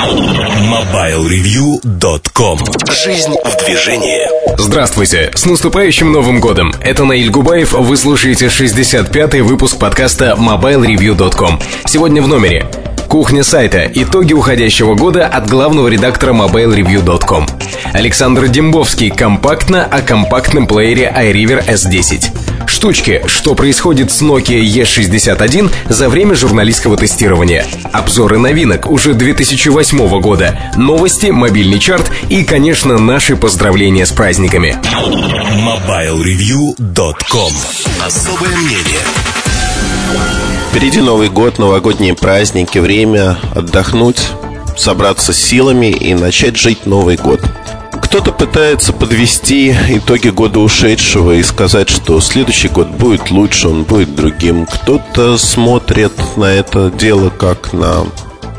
MobileReview.com Жизнь в движении Здравствуйте! С наступающим Новым Годом! Это Наиль Губаев, вы слушаете 65-й выпуск подкаста MobileReview.com Сегодня в номере Кухня сайта. Итоги уходящего года от главного редактора MobileReview.com. Александр Дембовский. Компактно о компактном плеере iRiver S10. Штучки. Что происходит с Nokia E61 за время журналистского тестирования. Обзоры новинок уже 2008 года. Новости, мобильный чарт и, конечно, наши поздравления с праздниками. MobileReview.com Особое мнение Впереди Новый год, новогодние праздники, время отдохнуть, собраться с силами и начать жить Новый год. Кто-то пытается подвести итоги года ушедшего и сказать, что следующий год будет лучше, он будет другим. Кто-то смотрит на это дело как на,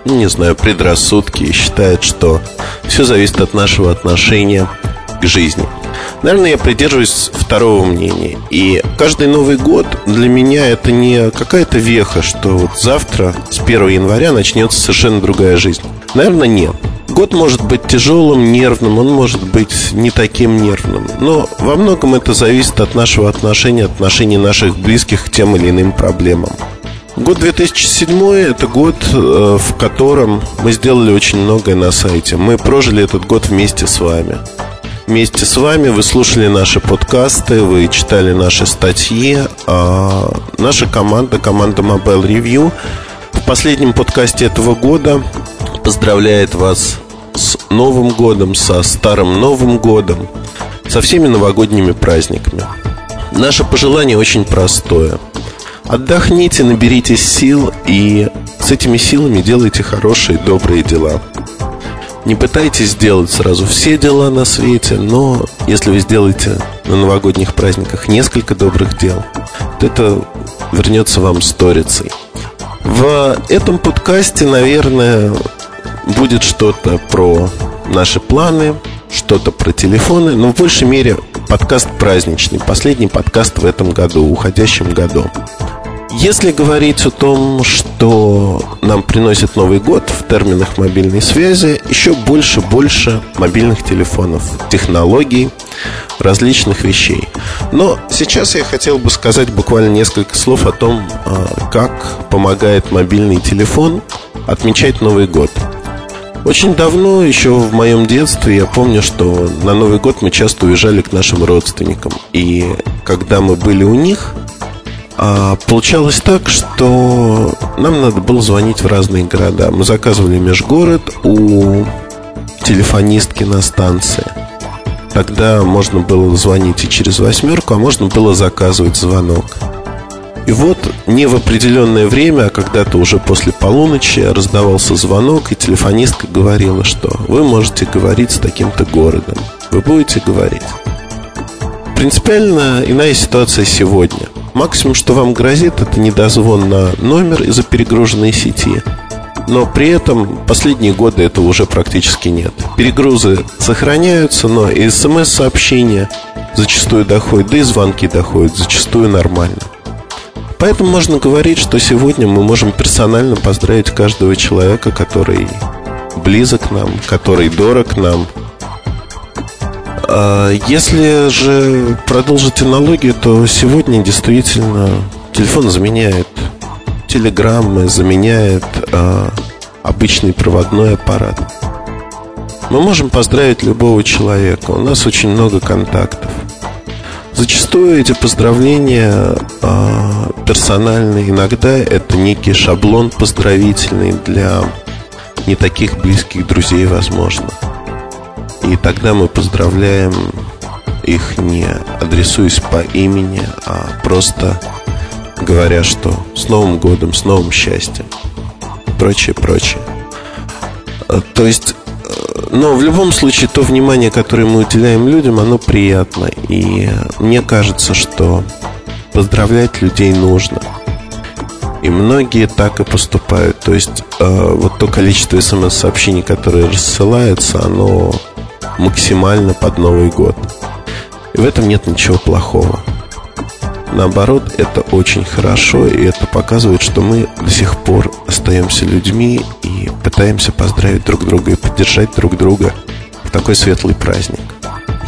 не знаю, предрассудки и считает, что все зависит от нашего отношения к жизни. Наверное, я придерживаюсь второго мнения. И каждый Новый год для меня это не какая-то веха, что вот завтра, с 1 января, начнется совершенно другая жизнь. Наверное, нет. Год может быть тяжелым, нервным, он может быть не таким нервным. Но во многом это зависит от нашего отношения, отношений наших близких к тем или иным проблемам. Год 2007 – это год, э, в котором мы сделали очень многое на сайте. Мы прожили этот год вместе с вами вместе с вами. Вы слушали наши подкасты, вы читали наши статьи. А наша команда, команда Mobile Review, в последнем подкасте этого года поздравляет вас с Новым годом, со Старым Новым годом, со всеми новогодними праздниками. Наше пожелание очень простое. Отдохните, наберитесь сил и с этими силами делайте хорошие, добрые дела. Не пытайтесь сделать сразу все дела на свете, но если вы сделаете на новогодних праздниках несколько добрых дел, то это вернется вам сторицей. В этом подкасте, наверное, будет что-то про наши планы, что-то про телефоны, но в большей мере подкаст праздничный, последний подкаст в этом году, уходящем году. Если говорить о том, что нам приносит Новый год в терминах мобильной связи, еще больше-больше мобильных телефонов, технологий, различных вещей. Но сейчас я хотел бы сказать буквально несколько слов о том, а, как помогает мобильный телефон отмечать Новый год. Очень давно, еще в моем детстве, я помню, что на Новый год мы часто уезжали к нашим родственникам. И когда мы были у них, а получалось так, что нам надо было звонить в разные города. Мы заказывали межгород у телефонистки на станции. Тогда можно было звонить и через восьмерку, а можно было заказывать звонок. И вот не в определенное время, а когда-то уже после полуночи раздавался звонок, и телефонистка говорила, что вы можете говорить с таким-то городом. Вы будете говорить. Принципиально иная ситуация сегодня – Максимум, что вам грозит, это недозвон на номер из-за перегруженной сети. Но при этом последние годы этого уже практически нет. Перегрузы сохраняются, но и смс-сообщения зачастую доходят, да и звонки доходят зачастую нормально. Поэтому можно говорить, что сегодня мы можем персонально поздравить каждого человека, который близок нам, который дорог нам – если же продолжить аналогию, то сегодня действительно телефон заменяет телеграммы, заменяет э, обычный проводной аппарат. Мы можем поздравить любого человека. У нас очень много контактов. Зачастую эти поздравления э, персональные. Иногда это некий шаблон поздравительный для не таких близких друзей, возможно. И тогда мы поздравляем их не адресуясь по имени, а просто говоря, что с Новым годом, с новым счастьем. Прочее, прочее. А, то есть, э, но в любом случае, то внимание, которое мы уделяем людям, оно приятно. И мне кажется, что поздравлять людей нужно. И многие так и поступают. То есть, э, вот то количество смс-сообщений, которое рассылается, оно максимально под Новый год. И в этом нет ничего плохого. наоборот, это очень хорошо, и это показывает, что мы до сих пор остаемся людьми и пытаемся поздравить друг друга и поддержать друг друга в такой светлый праздник.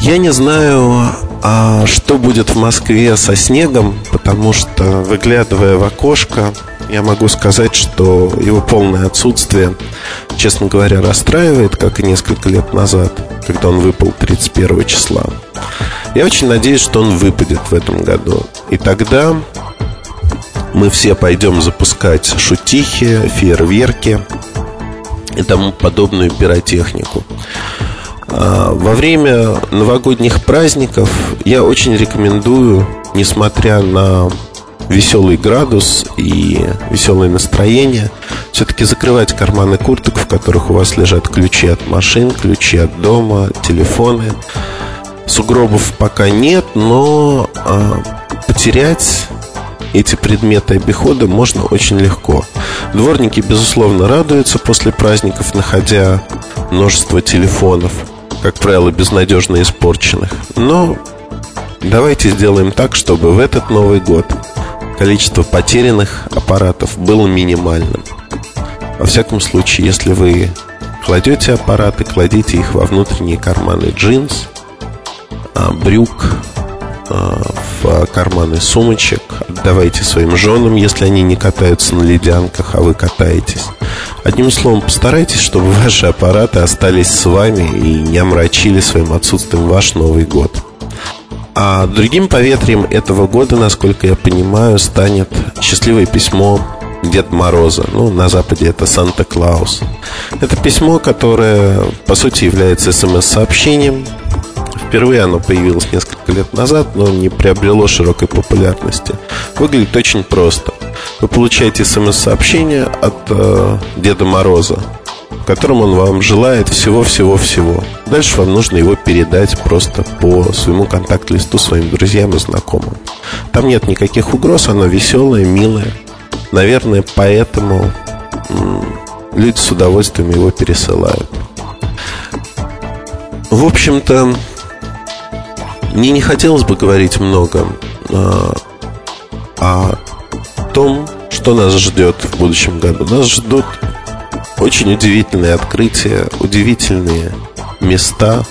Я не знаю, а что будет в Москве со снегом, потому что, выглядывая в окошко, я могу сказать, что его полное отсутствие, честно говоря, расстраивает, как и несколько лет назад, когда он выпал 31 числа. Я очень надеюсь, что он выпадет в этом году. И тогда мы все пойдем запускать шутихи, фейерверки и тому подобную пиротехнику. А, во время новогодних праздников я очень рекомендую, несмотря на веселый градус и веселое настроение, все-таки закрывать карманы курток, в которых у вас лежат ключи от машин, ключи от дома, телефоны. Сугробов пока нет, но а, потерять эти предметы обихода можно очень легко. Дворники, безусловно, радуются после праздников, находя множество телефонов – как правило, безнадежно испорченных. Но давайте сделаем так, чтобы в этот Новый год количество потерянных аппаратов было минимальным. Во всяком случае, если вы кладете аппараты, кладите их во внутренние карманы джинс, а, брюк, а, в карманы сумочек, отдавайте своим женам, если они не катаются на ледянках, а вы катаетесь. Одним словом, постарайтесь, чтобы ваши аппараты остались с вами и не омрачили своим отсутствием ваш Новый год. А другим поветрием этого года, насколько я понимаю, станет счастливое письмо Дед Мороза. Ну, на Западе это Санта-Клаус. Это письмо, которое, по сути, является смс-сообщением. Впервые оно появилось несколько лет назад, но не приобрело широкой популярности. Выглядит очень просто. Вы получаете смс-сообщение от э, Деда Мороза, в котором он вам желает всего-всего-всего. Дальше вам нужно его передать просто по своему контакт-листу своим друзьям и знакомым. Там нет никаких угроз, оно веселое, милое. Наверное, поэтому люди с удовольствием его пересылают. В общем-то, мне не хотелось бы говорить много а, о том, что нас ждет в будущем году. Нас ждут очень удивительные открытия, удивительные места.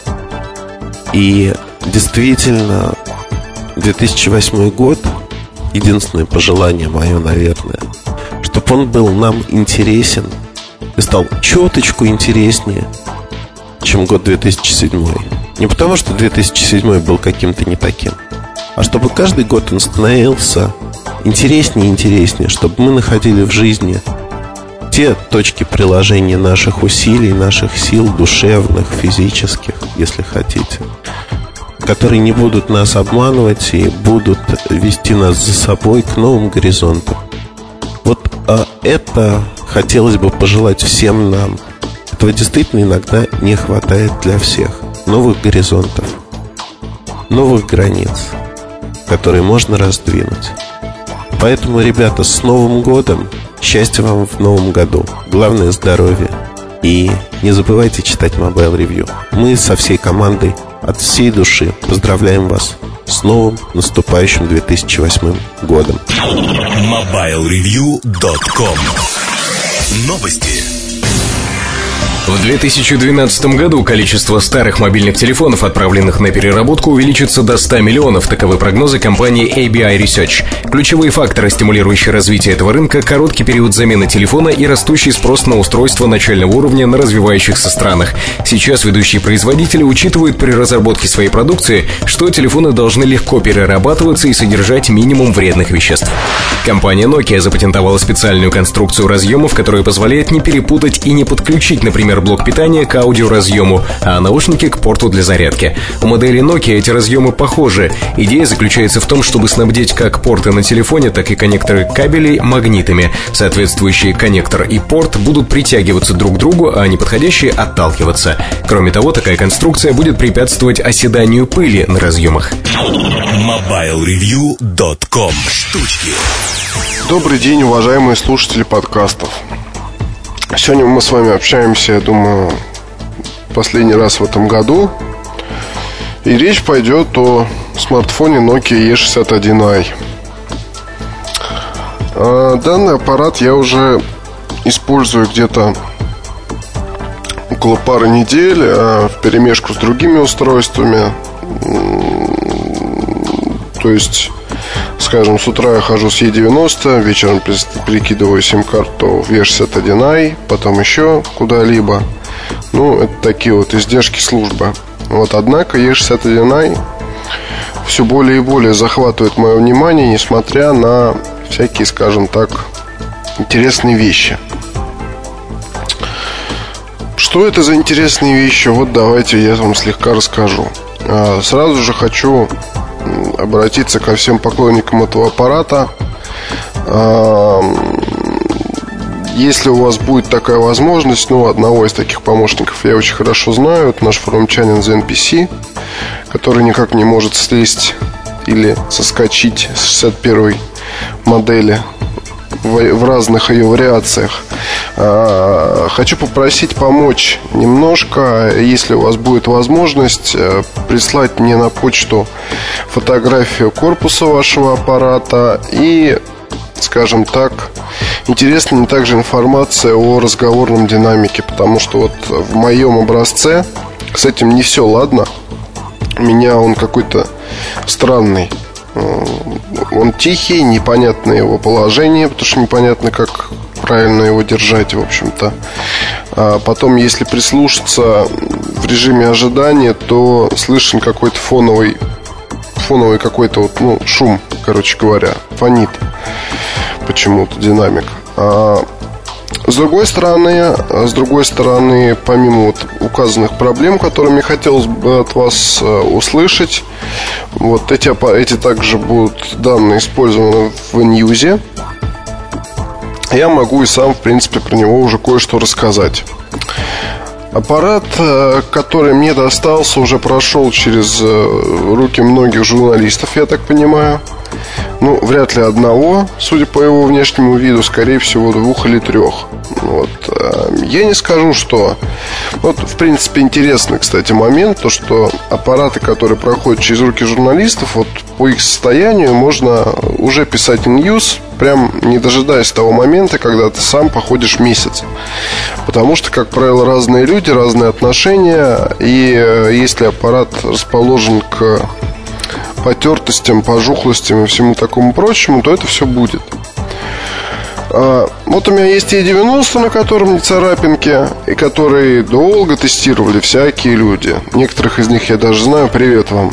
И действительно, 2008 год, единственное пожелание мое, наверное, чтобы он был нам интересен и стал чуточку интереснее, чем год 2007. Не потому, что 2007 был каким-то не таким, а чтобы каждый год он становился интереснее и интереснее, чтобы мы находили в жизни те точки приложения наших усилий, наших сил душевных, физических, если хотите, которые не будут нас обманывать и будут вести нас за собой к новым горизонтам. Вот а это хотелось бы пожелать всем нам. Этого действительно иногда не хватает для всех. Новых горизонтов, новых границ, которые можно раздвинуть. Поэтому, ребята, с Новым годом! Счастья вам в новом году! Главное здоровье! И не забывайте читать Mobile Review. Мы со всей командой от всей души поздравляем вас с новым наступающим 2008 годом. MobileReview.com Новости. В 2012 году количество старых мобильных телефонов, отправленных на переработку, увеличится до 100 миллионов. Таковы прогнозы компании ABI Research. Ключевые факторы, стимулирующие развитие этого рынка, короткий период замены телефона и растущий спрос на устройства начального уровня на развивающихся странах. Сейчас ведущие производители учитывают при разработке своей продукции, что телефоны должны легко перерабатываться и содержать минимум вредных веществ. Компания Nokia запатентовала специальную конструкцию разъемов, которая позволяет не перепутать и не подключить, например, например, блок питания к аудиоразъему, а наушники к порту для зарядки. У модели Nokia эти разъемы похожи. Идея заключается в том, чтобы снабдить как порты на телефоне, так и коннекторы кабелей магнитами. Соответствующие коннектор и порт будут притягиваться друг к другу, а неподходящие отталкиваться. Кроме того, такая конструкция будет препятствовать оседанию пыли на разъемах. MobileReview.com Штучки Добрый день, уважаемые слушатели подкастов. Сегодня мы с вами общаемся, я думаю, последний раз в этом году. И речь пойдет о смартфоне Nokia E61i. А, данный аппарат я уже использую где-то около пары недель а, в перемешку с другими устройствами. То есть, скажем, с утра я хожу с E90, вечером перекидываю сим-карту в E61i, потом еще куда-либо. Ну, это такие вот издержки службы. Вот, однако E61i все более и более захватывает мое внимание, несмотря на всякие, скажем так, интересные вещи. Что это за интересные вещи? Вот давайте я вам слегка расскажу. А, сразу же хочу обратиться ко всем поклонникам этого аппарата. Если у вас будет такая возможность, ну, одного из таких помощников я очень хорошо знаю, это наш форумчанин NPC, который никак не может слезть или соскочить с 61 модели в разных ее вариациях. А, хочу попросить помочь немножко, если у вас будет возможность, э, прислать мне на почту фотографию корпуса вашего аппарата и, скажем так, интересна также информация о разговорном динамике, потому что вот в моем образце с этим не все ладно. У меня он какой-то странный. Э, он тихий, непонятно его положение, потому что непонятно, как правильно его держать, в общем-то. А потом, если прислушаться в режиме ожидания, то слышен какой-то фоновый, фоновый какой-то вот, ну, шум, короче говоря, фонит почему-то динамик. А с другой стороны, с другой стороны, помимо вот указанных проблем, которыми хотелось бы от вас э, услышать, вот эти, эти также будут данные использованы в Ньюзе. Я могу и сам, в принципе, про него уже кое-что рассказать. Аппарат, э, который мне достался, уже прошел через э, руки многих журналистов, я так понимаю. Ну, вряд ли одного, судя по его внешнему виду, скорее всего, двух или трех. Вот. Э, я не скажу, что... Вот, в принципе, интересный, кстати, момент, то, что аппараты, которые проходят через руки журналистов, вот по их состоянию можно уже писать ньюс, прям не дожидаясь того момента, когда ты сам походишь месяц. Потому что, как правило, разные люди, разные отношения, и э, если аппарат расположен к потертостям, пожухлостям и всему такому прочему, то это все будет. А, вот у меня есть E90, на котором не царапинки, и которые долго тестировали всякие люди. Некоторых из них я даже знаю. Привет вам.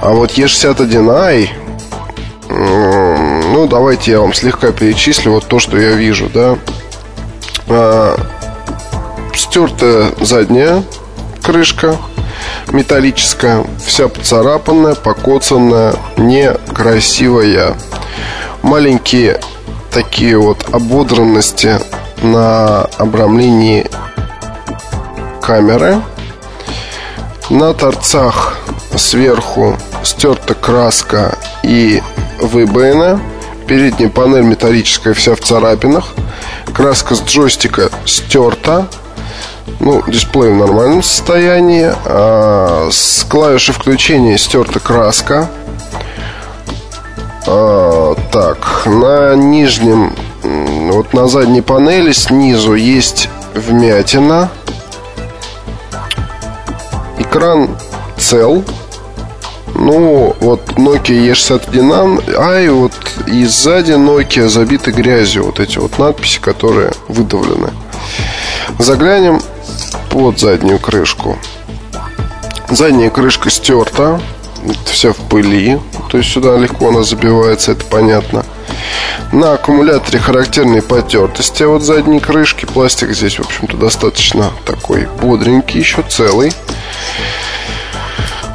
А вот E61i, ну, давайте я вам слегка перечислю вот то, что я вижу, да. А, стертая задняя крышка, металлическая, вся поцарапанная, покоцанная, некрасивая. Маленькие такие вот ободранности на обрамлении камеры. На торцах сверху стерта краска и выбоина. Передняя панель металлическая вся в царапинах. Краска с джойстика стерта. Ну, дисплей в нормальном состоянии. А, с клавиши включения стерта краска. А, так, на нижнем, вот на задней панели снизу есть вмятина. Экран цел. Ну, вот Nokia E61, а и вот и сзади Nokia забиты грязью. Вот эти вот надписи, которые выдавлены. Заглянем под заднюю крышку. Задняя крышка стерта, вся в пыли, то есть сюда легко она забивается, это понятно. На аккумуляторе характерные потертости вот задней крышки. Пластик здесь, в общем-то, достаточно такой бодренький, еще целый.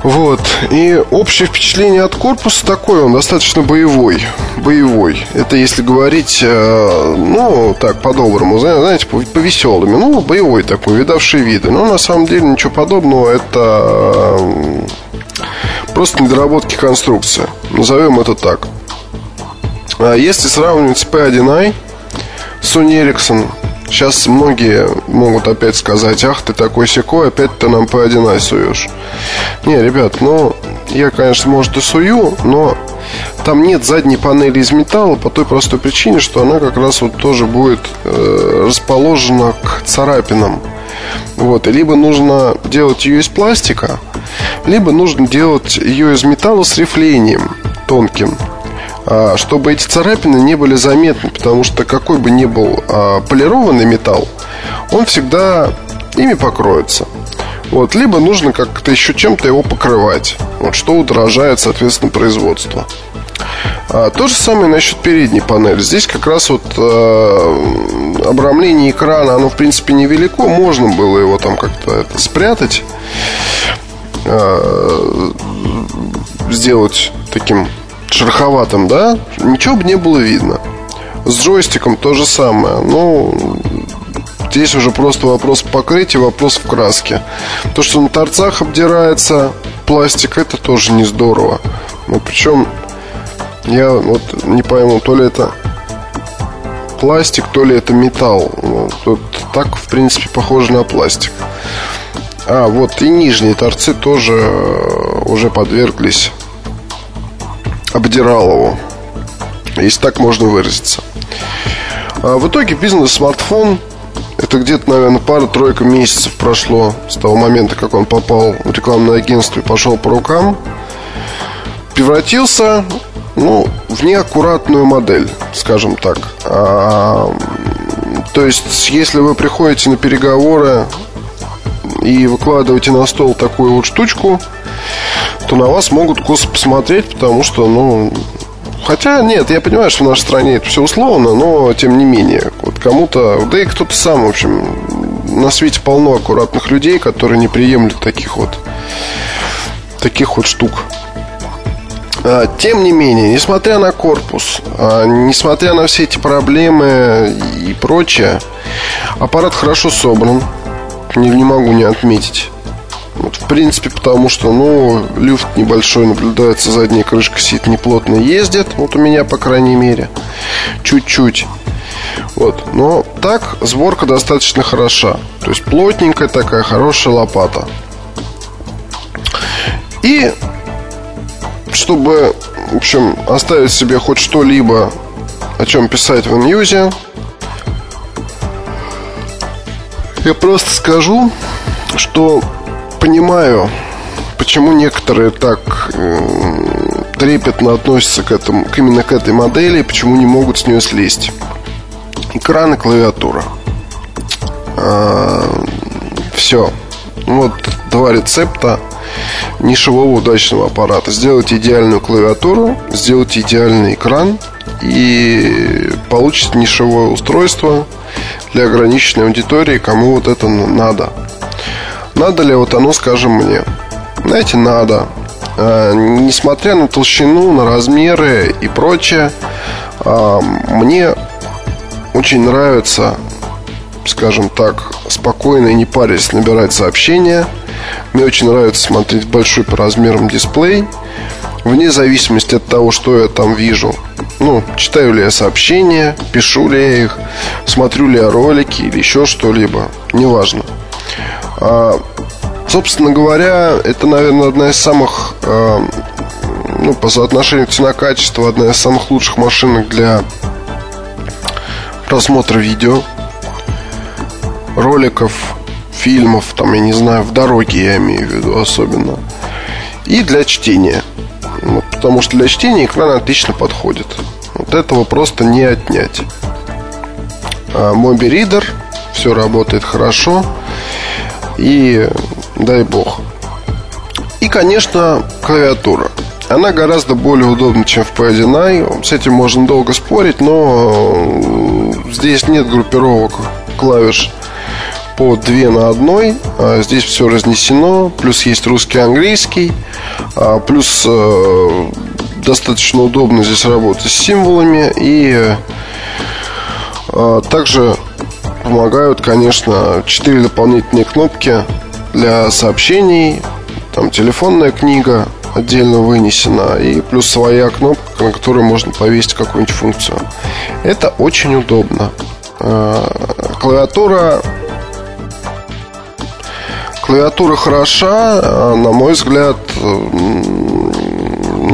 Вот. И общее впечатление от корпуса такое, он достаточно боевой. Боевой. Это если говорить, э, ну, так, по-доброму, знаете, по, по веселыми. Ну, боевой такой, видавший виды. Но на самом деле ничего подобного. Это э, просто недоработки конструкции. Назовем это так. А если сравнивать с P1i, Sony Ericsson Сейчас многие могут опять сказать, ах, ты такой секой, опять ты нам по 1 суешь. Не, ребят, ну, я, конечно, может и сую, но Там нет задней панели из металла по той простой причине, что она как раз вот тоже будет э, расположена к царапинам. Вот, и либо нужно делать ее из пластика, либо нужно делать ее из металла с рифлением тонким чтобы эти царапины не были заметны, потому что какой бы ни был а, полированный металл, он всегда ими покроется. Вот, либо нужно как-то еще чем-то его покрывать, вот, что удорожает, соответственно, производство. А, то же самое насчет передней панели. Здесь как раз вот э, обрамление экрана, оно в принципе невелико, можно было его там как-то это спрятать, э, сделать таким шероховатым, да, ничего бы не было видно. С джойстиком то же самое. Ну, здесь уже просто вопрос покрытия, вопрос в краске. То, что на торцах обдирается пластик, это тоже не здорово. Ну, причем, я вот не пойму, то ли это пластик, то ли это металл. Ну, тут так, в принципе, похоже на пластик. А, вот и нижние торцы тоже уже подверглись обдирал его. Если так можно выразиться. А в итоге бизнес-смартфон это где-то, наверное, пара-тройка месяцев прошло с того момента, как он попал в рекламное агентство и пошел по рукам. Превратился, ну, в неаккуратную модель, скажем так. А, то есть, если вы приходите на переговоры и выкладываете на стол такую вот штучку, то на вас могут косо посмотреть, потому что, ну, Хотя нет, я понимаю, что в нашей стране это все условно, но тем не менее, вот кому-то, да и кто-то сам, в общем, на свете полно аккуратных людей, которые не приемлют таких вот таких вот штук. А, тем не менее, несмотря на корпус, а, несмотря на все эти проблемы и прочее, аппарат хорошо собран. Не, не могу не отметить. Вот, в принципе, потому что, ну, люфт небольшой наблюдается, задняя крышка сидит неплотно ездит. Вот у меня, по крайней мере. Чуть-чуть. Вот. Но так сборка достаточно хороша. То есть плотненькая такая, хорошая лопата. И чтобы, в общем, оставить себе хоть что-либо, о чем писать в Ньюзе, я просто скажу, что понимаю, почему некоторые так э, трепетно относятся к, этому, к именно к этой модели, почему не могут с нее слезть. Экран и клавиатура. А, все. Вот два рецепта нишевого удачного аппарата. Сделать идеальную клавиатуру, сделать идеальный экран и получить нишевое устройство для ограниченной аудитории, кому вот это надо. Надо ли вот оно, скажем, мне? Знаете, надо. А, несмотря на толщину, на размеры и прочее, а, мне очень нравится, скажем так, спокойно и не парясь набирать сообщения. Мне очень нравится смотреть большой по размерам дисплей. Вне зависимости от того, что я там вижу. Ну, читаю ли я сообщения, пишу ли я их, смотрю ли я ролики или еще что-либо. Неважно. А, собственно говоря, это, наверное, одна из самых, а, ну, по соотношению цена-качество, одна из самых лучших машинок для просмотра видео, роликов, фильмов, там, я не знаю, в дороге я имею в виду особенно. И для чтения. Вот, потому что для чтения экран отлично подходит. Вот этого просто не отнять. А, Моби Reader, все работает хорошо. И дай бог. И, конечно, клавиатура. Она гораздо более удобна, чем в P1i. С этим можно долго спорить, но здесь нет группировок клавиш по две на одной. А здесь все разнесено. Плюс есть русский английский. А плюс э, достаточно удобно здесь работать с символами. И э, также помогают, конечно, четыре дополнительные кнопки для сообщений, там телефонная книга отдельно вынесена и плюс своя кнопка, на которую можно повесить какую-нибудь функцию. Это очень удобно. А, клавиатура Клавиатура хороша, а, на мой взгляд,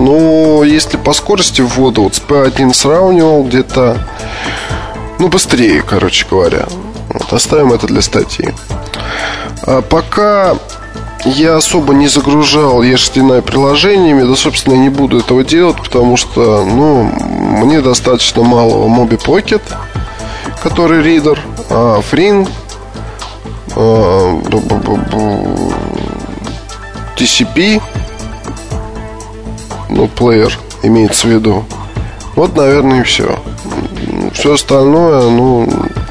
но если по скорости ввода, вот с P1 сравнивал где-то, ну, быстрее, короче говоря. Вот, оставим это для статьи. А пока я особо не загружал EHTNI приложениями, да, собственно, не буду этого делать, потому что, ну, мне достаточно малого Mobi Pocket, который ридер, а Fring, а, TCP, ну, плеер имеется в виду. Вот, наверное, и все. Все остальное, ну,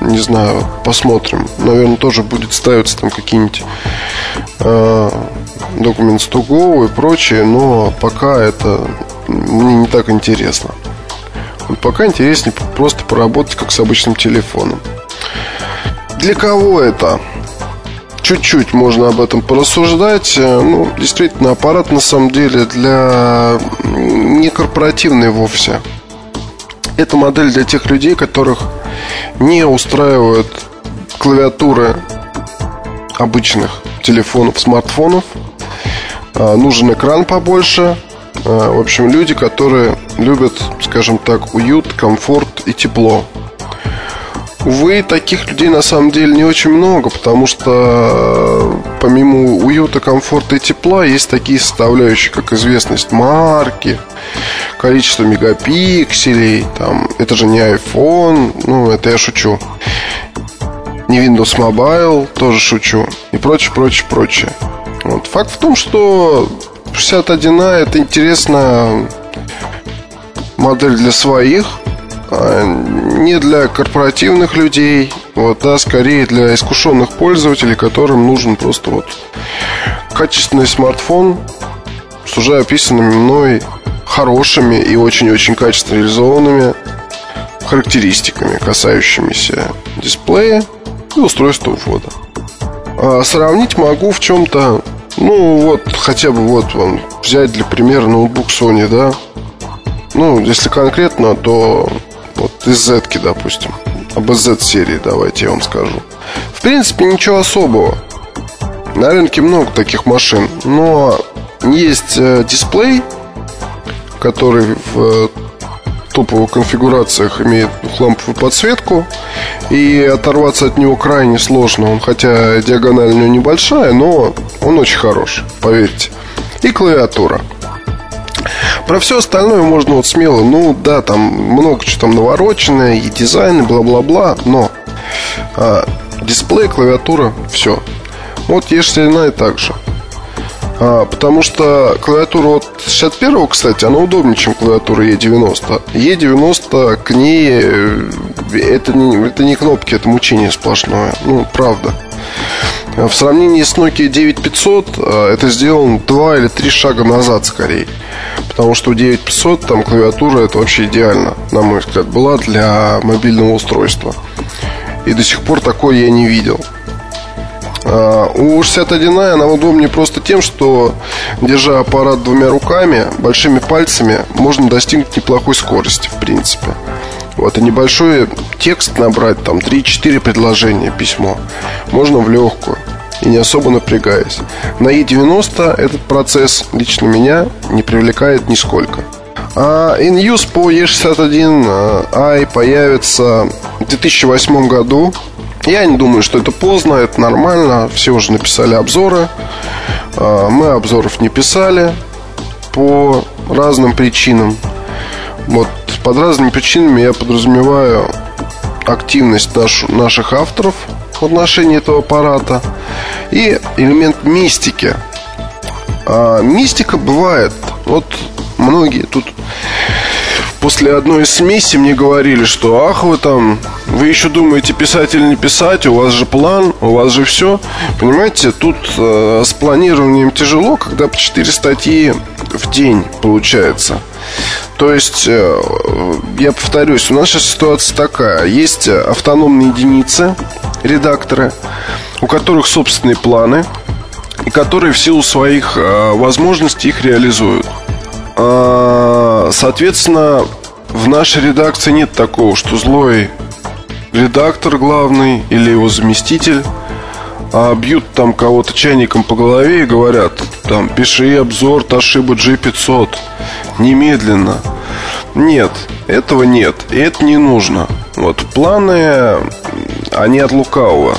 не знаю, посмотрим. Наверное, тоже будет ставиться там какие-нибудь э, Documents to Go и прочее, но пока это мне не так интересно. Вот пока интереснее просто поработать как с обычным телефоном. Для кого это? чуть-чуть можно об этом порассуждать. Э, ну, действительно, аппарат на самом деле для не корпоративный вовсе. Это модель для тех людей, которых не устраивают клавиатуры обычных телефонов, смартфонов. А, нужен экран побольше. А, в общем, люди, которые любят, скажем так, уют, комфорт и тепло. Увы, таких людей на самом деле не очень много, потому что э, помимо уюта, комфорта и тепла есть такие составляющие, как известность марки, количество мегапикселей, там, это же не iPhone, ну, это я шучу. Не Windows Mobile, тоже шучу. И прочее, прочее, прочее. Вот. Факт в том, что 61А это интересная модель для своих – а, не для корпоративных людей, вот, а скорее для искушенных пользователей, которым нужен просто вот качественный смартфон с уже описанными мной хорошими и очень-очень качественно реализованными характеристиками, касающимися дисплея и устройства ввода. А сравнить могу в чем-то, ну вот, хотя бы вот вам взять для примера ноутбук Sony, да. Ну, если конкретно, то вот из Z, допустим. Об Z серии давайте я вам скажу. В принципе, ничего особого. На рынке много таких машин. Но есть э, дисплей, который в э, топовых конфигурациях имеет ламповую подсветку. И оторваться от него крайне сложно. Он, хотя диагональ у него небольшая, но он очень хорош, поверьте. И клавиатура. Про все остальное можно вот смело, ну да, там много чего там навороченное, и дизайн, и бла-бла-бла, но а, дисплей, клавиатура, все. Вот E69 также. А, потому что клавиатура от 61 кстати, она удобнее, чем клавиатура E90. E90 к ней э, это не, это не кнопки, это мучение сплошное. Ну, правда. В сравнении с Nokia 9500 э, это сделано два или три шага назад скорее. Потому что у 9500 там клавиатура это вообще идеально, на мой взгляд, была для мобильного устройства. И до сих пор такой я не видел. А, у 61i она удобнее просто тем, что держа аппарат двумя руками, большими пальцами, можно достигнуть неплохой скорости, в принципе. Вот, и небольшой текст набрать, там, 3-4 предложения, письмо, можно в легкую и не особо напрягаясь. На E90 этот процесс лично меня не привлекает нисколько. А InUse по E61i появится в 2008 году. Я не думаю, что это поздно, это нормально. Все уже написали обзоры. А, мы обзоров не писали по разным причинам. Вот под разными причинами я подразумеваю активность наш, наших авторов в отношении этого аппарата и элемент мистики. А мистика бывает. Вот многие тут после одной из смеси мне говорили, что ах вы там, вы еще думаете писать или не писать, у вас же план, у вас же все. Понимаете, тут э, с планированием тяжело, когда по 4 статьи в день получается. То есть, э, я повторюсь, у нас сейчас ситуация такая. Есть автономные единицы, редакторы, у которых собственные планы, и которые в силу своих э, возможностей их реализуют. А, соответственно, в нашей редакции нет такого, что злой редактор главный или его заместитель а бьют там кого-то чайником по голове и говорят, там, пиши обзор Toshiba G500 немедленно. Нет, этого нет, и это не нужно. Вот планы, они от лукавого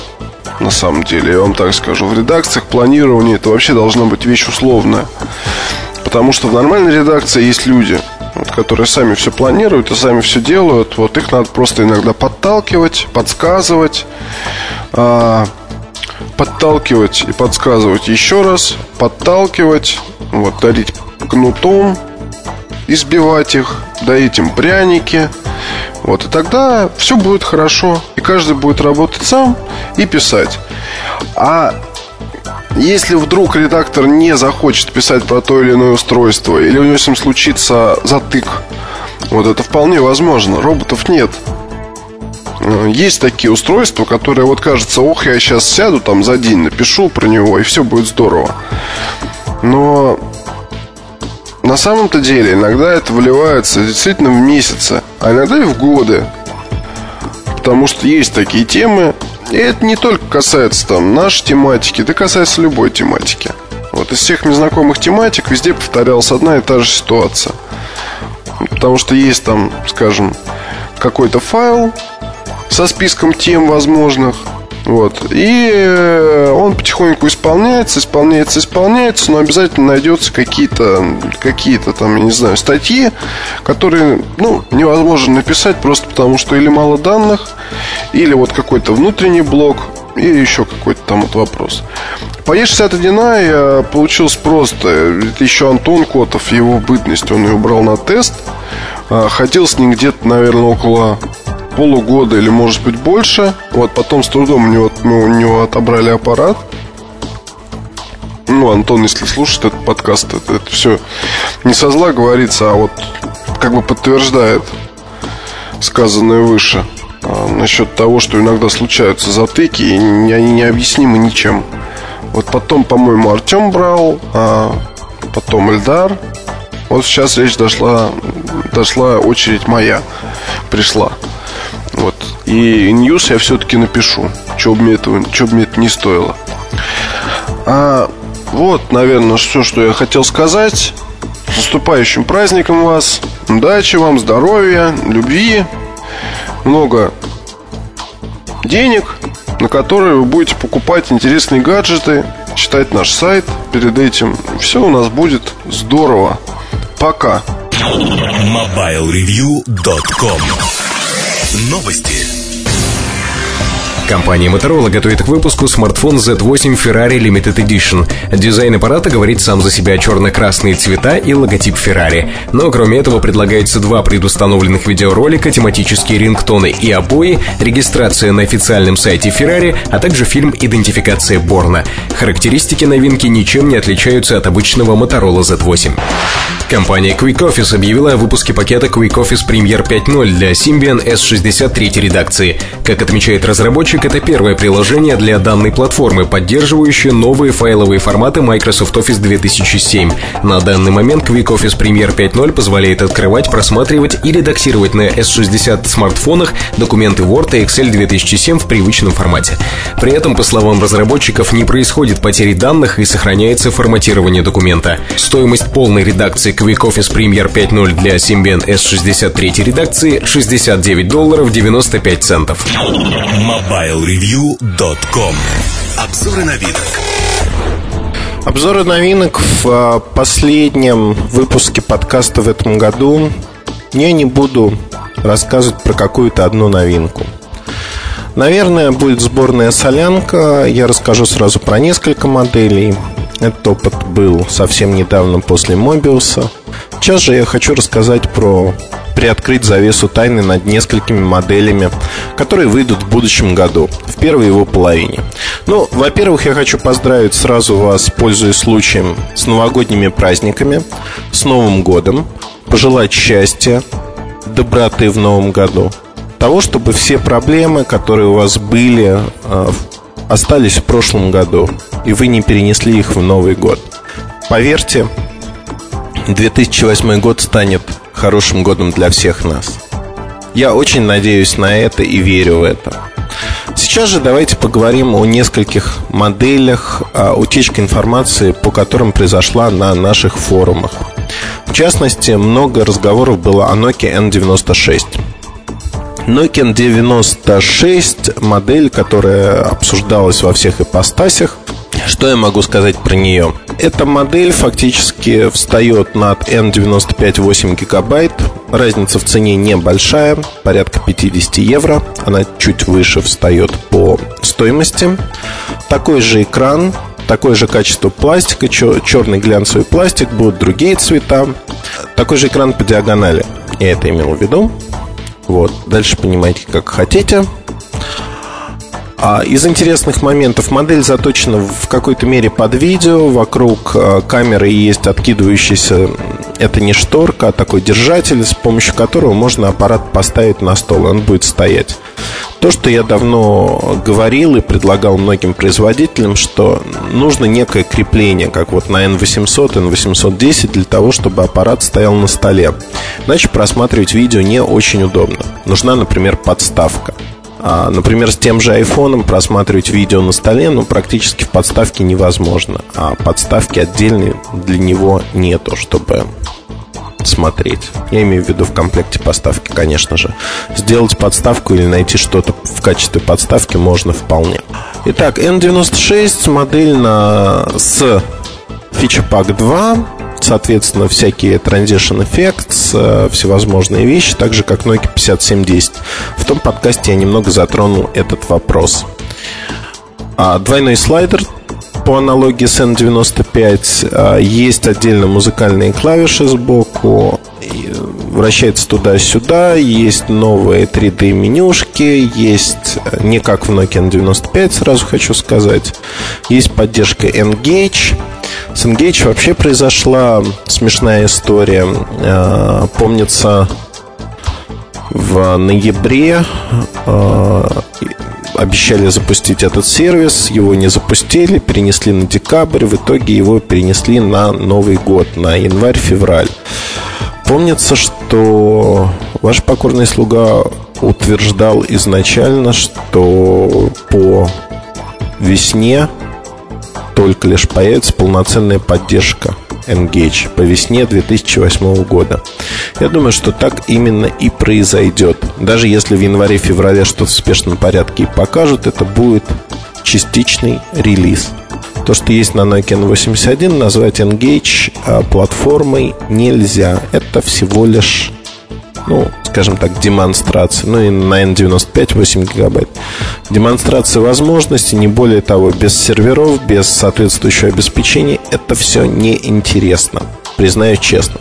на самом деле, я вам так скажу. В редакциях планирование это вообще должна быть вещь условная. Потому что в нормальной редакции есть люди, вот, которые сами все планируют и сами все делают. Вот их надо просто иногда подталкивать, подсказывать, а, подталкивать и подсказывать еще раз, подталкивать, вот, дарить кнутом, избивать их, дарить им пряники. Вот, и тогда все будет хорошо. И каждый будет работать сам и писать. А если вдруг редактор не захочет писать про то или иное устройство, или у него с ним случится затык, вот это вполне возможно. Роботов нет. Э, есть такие устройства, которые вот кажется, ох, я сейчас сяду там за день, напишу про него, и все будет здорово. Но на самом-то деле иногда это вливается действительно в месяцы, а иногда и в годы. Потому что есть такие темы, и это не только касается там нашей тематики, это касается любой тематики. Вот из всех незнакомых тематик везде повторялась одна и та же ситуация. Потому что есть там, скажем, какой-то файл со списком тем возможных, вот. И э, он потихоньку исполняется, исполняется, исполняется, но обязательно найдется какие-то, какие-то там, я не знаю, статьи, которые, ну, невозможно написать просто потому, что или мало данных, или вот какой-то внутренний блок, и еще какой-то там вот вопрос. По E61 я получил просто. Это еще Антон Котов, его бытность, он ее брал на тест. А, ходил с ним где-то, наверное, около полугода или, может быть, больше. Вот потом с трудом у него, мы у него отобрали аппарат. Ну, Антон, если слушает этот подкаст, это, это все не со зла говорится, а вот как бы подтверждает сказанное выше а, насчет того, что иногда случаются затыки, и они необъяснимы ничем. Вот потом, по-моему, Артем брал, а потом Эльдар. Вот сейчас речь дошла, дошла очередь моя, пришла. Вот. И ньюс я все-таки напишу, что бы мне, этого, что бы мне это не стоило. А, вот, наверное, все, что я хотел сказать. С наступающим праздником вас. Удачи вам, здоровья, любви, много денег, на которые вы будете покупать интересные гаджеты, читать наш сайт перед этим. Все у нас будет здорово. Пока. MobileReview.com Новости. Компания Motorola готовит к выпуску смартфон Z8 Ferrari Limited Edition. Дизайн аппарата говорит сам за себя черно-красные цвета и логотип Ferrari. Но кроме этого предлагается два предустановленных видеоролика, тематические рингтоны и обои, регистрация на официальном сайте Ferrari, а также фильм «Идентификация Борна». Характеристики новинки ничем не отличаются от обычного Motorola Z8. Компания Quick Office объявила о выпуске пакета Quick Office Premier 5.0 для Symbian S63 редакции. Как отмечает разработчик, это первое приложение для данной платформы, поддерживающее новые файловые форматы Microsoft Office 2007. На данный момент Quick Office Premier 5.0 позволяет открывать, просматривать и редактировать на S60 смартфонах документы Word и Excel 2007 в привычном формате. При этом, по словам разработчиков, не происходит потери данных и сохраняется форматирование документа. Стоимость полной редакции Quick Office Premier 5.0 для Symbian S63 редакции 69 долларов 95 центов. MobileReview.com Обзоры новинок. Обзоры новинок в а, последнем выпуске подкаста в этом году. Я не буду рассказывать про какую-то одну новинку. Наверное, будет сборная солянка. Я расскажу сразу про несколько моделей. Этот опыт был совсем недавно после Мобиуса. Сейчас же я хочу рассказать про приоткрыть завесу тайны над несколькими моделями, которые выйдут в будущем году, в первой его половине. Ну, во-первых, я хочу поздравить сразу вас, пользуясь случаем, с новогодними праздниками, с Новым годом, пожелать счастья, доброты в Новом году, того, чтобы все проблемы, которые у вас были, э, остались в прошлом году, и вы не перенесли их в Новый год. Поверьте, 2008 год станет хорошим годом для всех нас. Я очень надеюсь на это и верю в это. сейчас же давайте поговорим о нескольких моделях утечки информации, по которым произошла на наших форумах. В частности, много разговоров было о Nokia N96. Nokia N96 модель, которая обсуждалась во всех ипостасях. Что я могу сказать про нее? Эта модель фактически встает над N95 8 гигабайт. Разница в цене небольшая, порядка 50 евро. Она чуть выше встает по стоимости. Такой же экран, такое же качество пластика, черный глянцевый пластик, будут другие цвета. Такой же экран по диагонали. Я это имел в виду. Вот. Дальше понимаете, как хотите. А из интересных моментов модель заточена в какой-то мере под видео. Вокруг э, камеры есть откидывающийся, это не шторка, а такой держатель, с помощью которого можно аппарат поставить на стол, он будет стоять. То, что я давно говорил и предлагал многим производителям, что нужно некое крепление, как вот на N800, N810, для того, чтобы аппарат стоял на столе. Иначе просматривать видео не очень удобно. Нужна, например, подставка. А, например, с тем же айфоном просматривать видео на столе, ну, практически в подставке невозможно. А подставки отдельной для него нету, чтобы смотреть. Я имею в виду в комплекте подставки, конечно же. Сделать подставку или найти что-то в качестве подставки можно вполне. Итак, N96 модель на, с Feature 2 соответственно, всякие Transition Effects, э, всевозможные вещи, так же, как Nokia 5710. В том подкасте я немного затронул этот вопрос. А двойной слайдер по аналогии с N95 а, есть отдельно музыкальные клавиши сбоку, вращается туда-сюда, есть новые 3D-менюшки, есть, не как в Nokia N95, сразу хочу сказать, есть поддержка Engage, с Engage вообще произошла смешная история. А, помнится, в ноябре а, обещали запустить этот сервис, его не запустили, перенесли на декабрь, в итоге его перенесли на Новый год, на январь-февраль. Помнится, что ваш покорный слуга утверждал изначально, что по весне только лишь появится полноценная поддержка Engage по весне 2008 года. Я думаю, что так именно и произойдет. Даже если в январе-феврале что-то в спешном порядке и покажут, это будет частичный релиз. То, что есть на Nokia N81, назвать Engage а, платформой нельзя. Это всего лишь ну, скажем так, демонстрация. Ну и на N95 8 гигабайт. Демонстрация возможностей, не более того, без серверов, без соответствующего обеспечения, это все неинтересно. Признаюсь честно.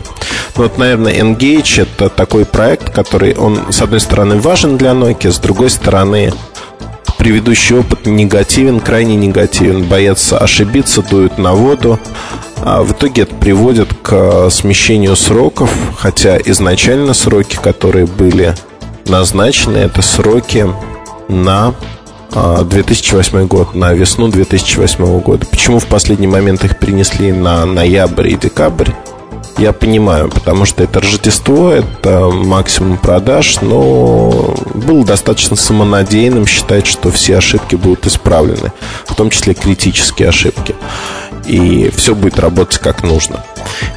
Ну вот, наверное, Engage это такой проект, который, он, с одной стороны, важен для Nokia, с другой стороны, предыдущий опыт негативен, крайне негативен. Боятся ошибиться, дуют на воду. А в итоге это приводит к э, смещению сроков, хотя изначально сроки, которые были назначены, это сроки на 2008 а, год, на весну 2008 года. Почему в последний момент их перенесли на ноябрь и декабрь? Я понимаю, потому что это Рождество, это максимум продаж, но было достаточно самонадеянным считать, что все ошибки будут исправлены, в том числе критические ошибки и все будет работать как нужно.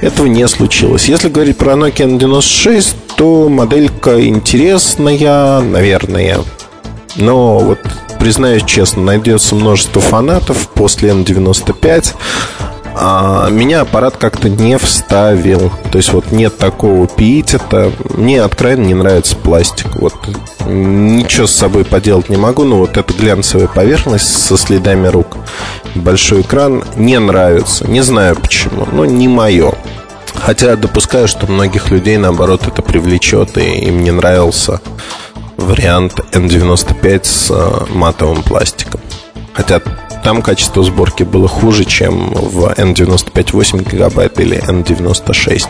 Этого не случилось. Если говорить про Nokia N96, то моделька интересная, наверное. Но вот признаюсь честно, найдется множество фанатов после N95 а меня аппарат как-то не вставил. То есть вот нет такого это. Мне откровенно не нравится пластик. Вот ничего с собой поделать не могу, но вот эта глянцевая поверхность со следами рук, большой экран не нравится. Не знаю почему, но не мое. Хотя допускаю, что многих людей, наоборот, это привлечет, и им не нравился вариант N95 с э, матовым пластиком. Хотя там качество сборки было хуже, чем в N95 8 гигабайт или N96.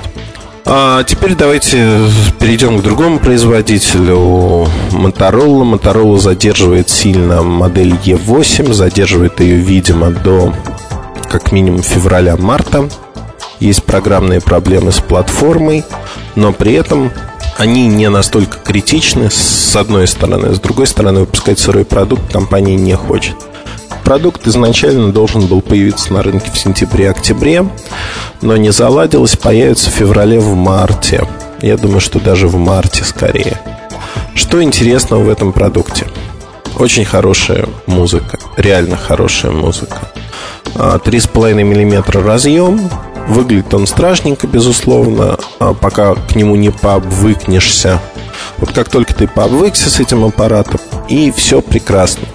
А теперь давайте перейдем к другому производителю Motorola. Motorola задерживает сильно модель E8, задерживает ее, видимо, до как минимум февраля-марта. Есть программные проблемы с платформой, но при этом они не настолько критичны, с одной стороны. С другой стороны, выпускать сырой продукт компания не хочет. Продукт изначально должен был появиться на рынке в сентябре-октябре, но не заладилось, появится в феврале, в марте. Я думаю, что даже в марте скорее. Что интересного в этом продукте? Очень хорошая музыка, реально хорошая музыка. 3,5 а, мм разъем, Выглядит он страшненько, безусловно, а пока к нему не пообвыкнешься. Вот как только ты пообвыкся с этим аппаратом, и все прекрасно.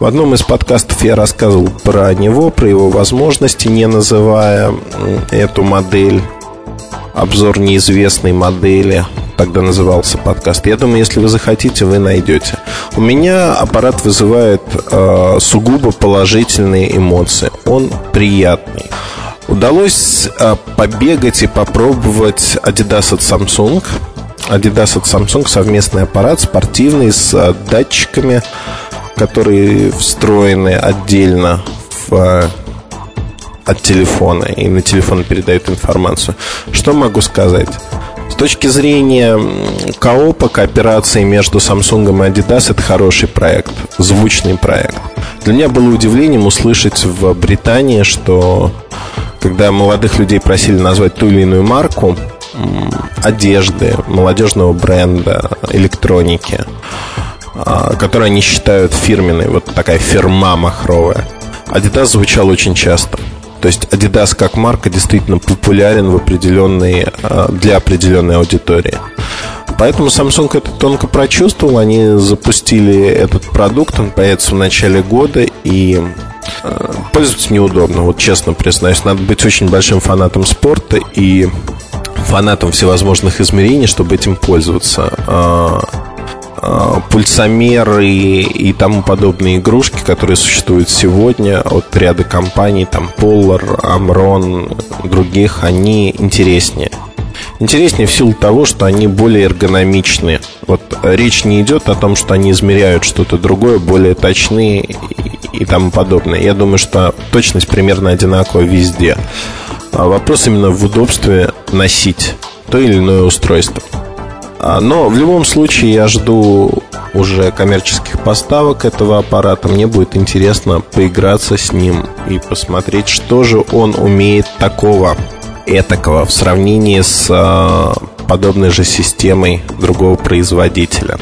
В одном из подкастов я рассказывал про него, про его возможности, не называя эту модель обзор неизвестной модели. Тогда назывался подкаст. Я думаю, если вы захотите, вы найдете. У меня аппарат вызывает э, сугубо положительные эмоции. Он приятный. Удалось э, побегать и попробовать Adidas от Samsung. Adidas от Samsung совместный аппарат спортивный с э, датчиками, которые встроены отдельно в э, от телефона и на телефон передают информацию. Что могу сказать? С точки зрения коопа, кооперации между Samsung и Adidas это хороший проект, звучный проект. Для меня было удивлением услышать в Британии, что когда молодых людей просили назвать ту или иную марку одежды, молодежного бренда, электроники, которую они считают фирменной, вот такая фирма махровая, Adidas звучал очень часто. То есть Adidas как марка действительно популярен в определенной, а, для определенной аудитории. Поэтому Samsung это тонко прочувствовал. Они запустили этот продукт, он появится в начале года и а, пользоваться неудобно. Вот честно признаюсь, надо быть очень большим фанатом спорта и фанатом всевозможных измерений, чтобы этим пользоваться. Э, пульсомеры и тому подобные игрушки, которые существуют сегодня от ряда компаний, там Polar, Amron, других, они интереснее. Интереснее в силу того, что они более эргономичны. Вот речь не идет о том, что они измеряют что-то другое, более точные и тому подобное. Я думаю, что точность примерно одинаковая везде. А вопрос именно в удобстве носить то или иное устройство. А, но в любом случае я жду уже коммерческих поставок этого аппарата. Мне будет интересно поиграться с ним и посмотреть, что же он умеет такого, этакого в сравнении с а, подобной же системой другого производителя.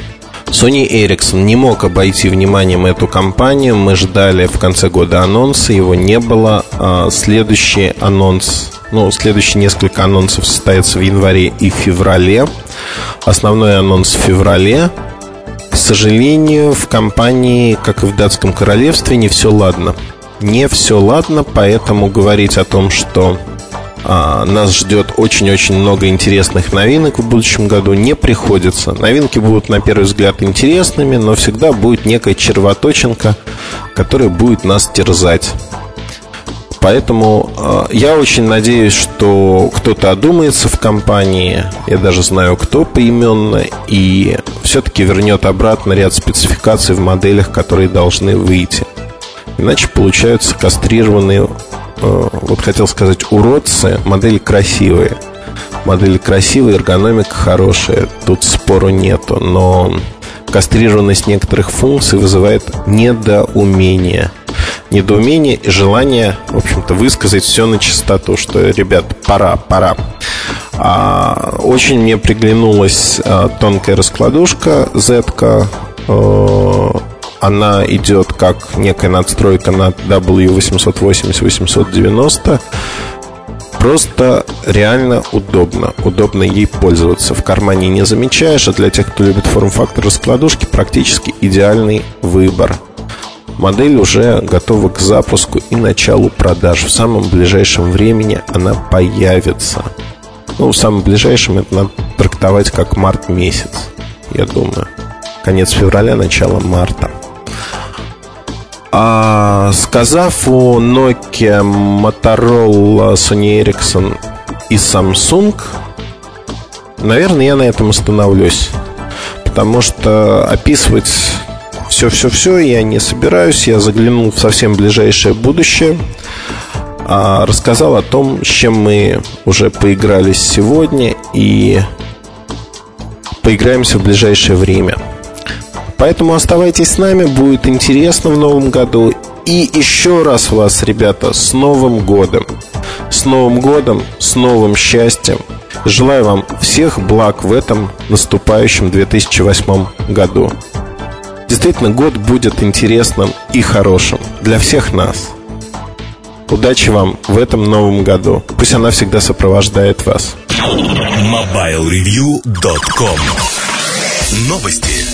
Sony Ericsson не мог обойти вниманием эту компанию. Мы ждали в конце года анонса, его не было. А, следующий анонс, ну, следующие несколько анонсов состоятся в январе и феврале. Основной анонс в феврале. К сожалению, в компании, как и в датском королевстве, не все ладно. Не все ладно, поэтому говорить о том, что нас ждет очень-очень много интересных новинок в будущем году, не приходится. Новинки будут, на первый взгляд, интересными, но всегда будет некая червоточинка, которая будет нас терзать. Поэтому э, я очень надеюсь, что кто-то одумается в компании, я даже знаю кто поименно, и все-таки вернет обратно ряд спецификаций в моделях, которые должны выйти. Иначе получаются кастрированные, вот хотел сказать, уродцы, модели красивые. Модели красивые, эргономика хорошая, тут спору нету, но кастрированность некоторых функций вызывает недоумение – недоумение и желание, в общем-то, высказать все на чистоту, что, ребят, пора, пора. А, очень мне приглянулась а, тонкая раскладушка Z. А, она идет как некая надстройка на W880-890. Просто реально удобно. Удобно ей пользоваться. В кармане не замечаешь, а для тех, кто любит форм-фактор раскладушки, практически идеальный выбор. Модель уже готова к запуску и началу продаж. В самом ближайшем времени она появится. Ну, в самом ближайшем это надо трактовать как март месяц, я думаю. Конец февраля, начало марта. А, сказав о Nokia, Motorola, Sony Ericsson и Samsung, наверное, я на этом остановлюсь. Потому что описывать все-все-все, я не собираюсь, я заглянул в совсем ближайшее будущее. А, рассказал о том, с чем мы уже поигрались сегодня и поиграемся в ближайшее время. Поэтому оставайтесь с нами, будет интересно в новом году. И еще раз вас, ребята, с Новым годом! С Новым годом, с новым счастьем! Желаю вам всех благ в этом наступающем 2008 году. Действительно, год будет интересным и хорошим для всех нас. Удачи вам в этом новом году. Пусть она всегда сопровождает вас. MobileReview.com Новости.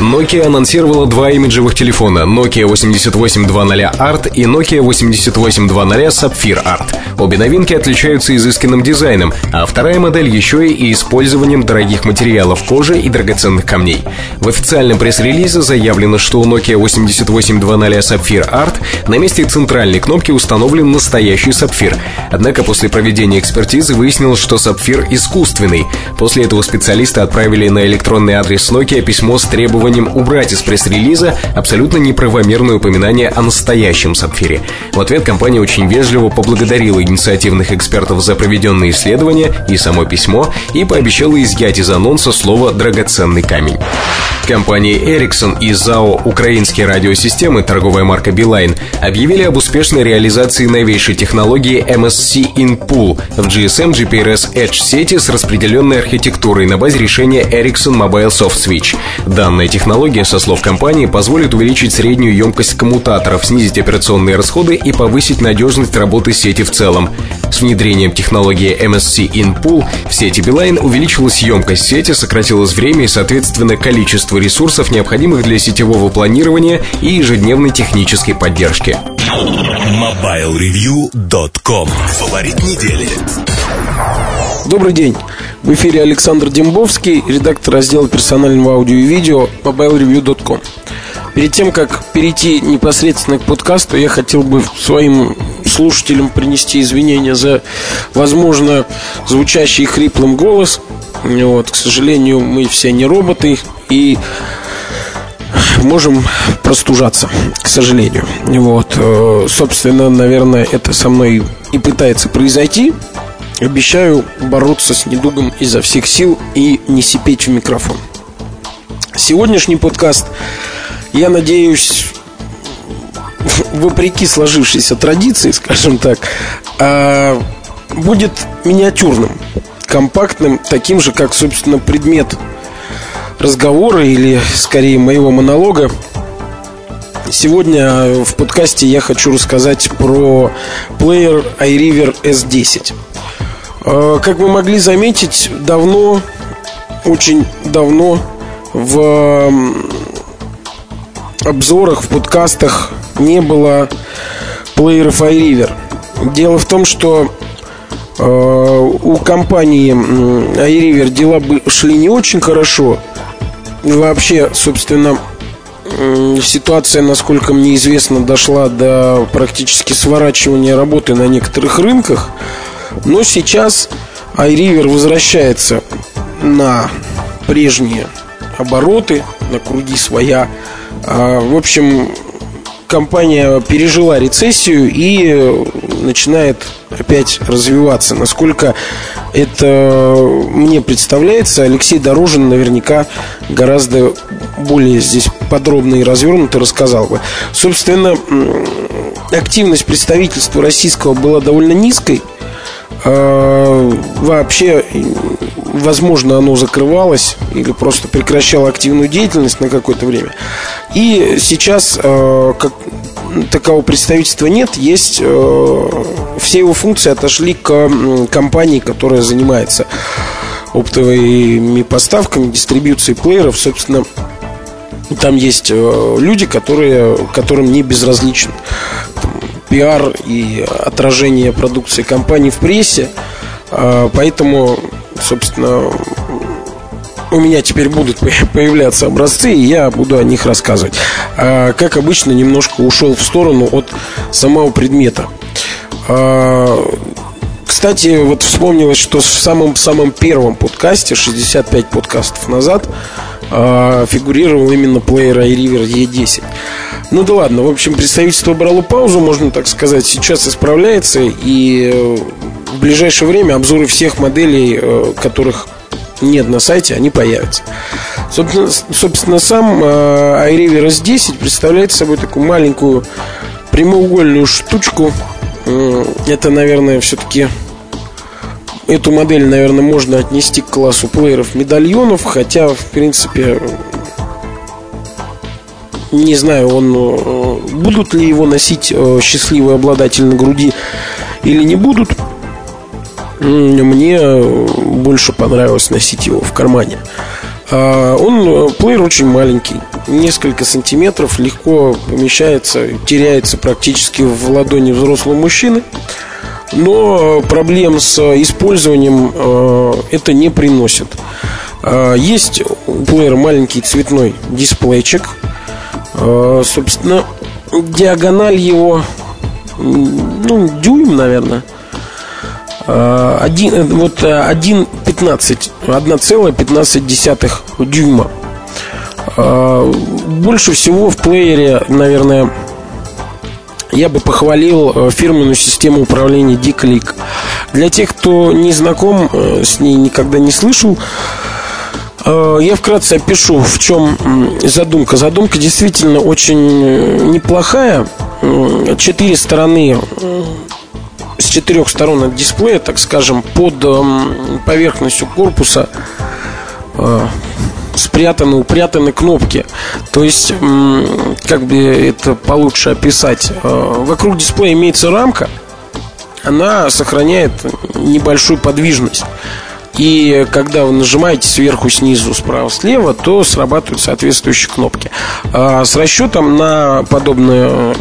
Nokia анонсировала два имиджевых телефона Nokia 8820 Art и Nokia 8820 Sapphire Art. Обе новинки отличаются изысканным дизайном, а вторая модель еще и использованием дорогих материалов кожи и драгоценных камней. В официальном пресс-релизе заявлено, что у Nokia 8820 Sapphire Art на месте центральной кнопки установлен настоящий сапфир. Однако после проведения экспертизы выяснилось, что сапфир искусственный. После этого специалисты отправили на электронный адрес Nokia письмо с требованием требованием убрать из пресс-релиза абсолютно неправомерное упоминание о настоящем сапфире. В ответ компания очень вежливо поблагодарила инициативных экспертов за проведенные исследования и само письмо и пообещала изъять из анонса слово «драгоценный камень». Компании Ericsson и ЗАО «Украинские радиосистемы» торговая марка Билайн объявили об успешной реализации новейшей технологии MSC InPool в GSM GPRS Edge сети с распределенной архитектурой на базе решения Ericsson Mobile Soft Switch. Данная технология, со слов компании, позволит увеличить среднюю емкость коммутаторов, снизить операционные расходы и повысить надежность работы сети в целом. С внедрением технологии MSC InPool в сети Билайн увеличилась емкость сети, сократилось время и, соответственно, количество ресурсов, необходимых для сетевого планирования и ежедневной технической поддержки. MobileReview.com Фаворит недели. Добрый день. В эфире Александр Дембовский, редактор раздела персонального аудио и видео mobilereview.com. Перед тем, как перейти непосредственно к подкасту, я хотел бы своим слушателям принести извинения за, возможно, звучащий хриплым голос. Вот, к сожалению, мы все не роботы и можем простужаться, к сожалению. Вот, э, собственно, наверное, это со мной и пытается произойти. Обещаю бороться с недугом изо всех сил и не сипеть в микрофон. Сегодняшний подкаст, я надеюсь, вопреки сложившейся традиции, скажем так, а, будет миниатюрным, компактным, таким же, как, собственно, предмет разговора или, скорее, моего монолога. Сегодня в подкасте я хочу рассказать про плеер iRiver S10. А, как вы могли заметить, давно, очень давно в обзорах, в подкастах не было плееров iRiver. Дело в том, что э, у компании iRiver дела шли не очень хорошо. Вообще, собственно, ситуация, насколько мне известно, дошла до практически сворачивания работы на некоторых рынках. Но сейчас iRiver возвращается на прежние обороты, на круги своя. А, в общем, компания пережила рецессию и начинает опять развиваться. Насколько это мне представляется, Алексей Дорожин наверняка гораздо более здесь подробно и развернуто рассказал бы. Собственно, активность представительства российского была довольно низкой – вообще, возможно, оно закрывалось или просто прекращало активную деятельность на какое-то время. И сейчас а, как такового представительства нет, есть а, все его функции отошли к компании, которая занимается оптовыми поставками, дистрибьюцией плееров, собственно, там есть люди, которые, которым не безразличен пиар и отражение продукции компании в прессе. А, поэтому, собственно, у меня теперь будут появляться образцы, и я буду о них рассказывать. А, как обычно, немножко ушел в сторону от самого предмета. А, кстати, вот вспомнилось, что в самом-самом первом подкасте, 65 подкастов назад, фигурировал именно плеер iRiver E10. Ну да ладно, в общем, представительство брало паузу, можно так сказать, сейчас исправляется, и э, в ближайшее время обзоры всех моделей, э, которых нет на сайте, они появятся. Собственно, собственно сам э, iRiver S10 представляет собой такую маленькую прямоугольную штучку. Это, наверное, все-таки Эту модель, наверное, можно отнести к классу плееров медальонов, хотя, в принципе, не знаю, он э, будут ли его носить э, счастливые обладатели на груди или не будут. Мне больше понравилось носить его в кармане. А, он, э, плеер очень маленький, несколько сантиметров, легко помещается, теряется практически в ладони взрослого мужчины. Но проблем с использованием это не приносит. А, есть у плеера маленький цветной дисплейчик – Э, собственно, диагональ его, ну, дюйм, наверное. Э, один, э, вот 1,15 1,15 дюйма Больше всего в плеере, наверное, я бы похвалил фирменную систему управления D-Click. Для тех, кто не знаком с ней, никогда не слышал, Э, я вкратце опишу, в чем задумка. Задумка действительно очень э, неплохая. Четыре стороны с четырех сторон от дисплея, так скажем, под поверхностью корпуса э, спрятаны, упрятаны кнопки. То есть, как бы это получше описать, вокруг дисплея имеется рамка, она сохраняет небольшую подвижность. И когда вы нажимаете сверху, снизу, справа, слева, то срабатывают соответствующие кнопки. А с расчетом на подобную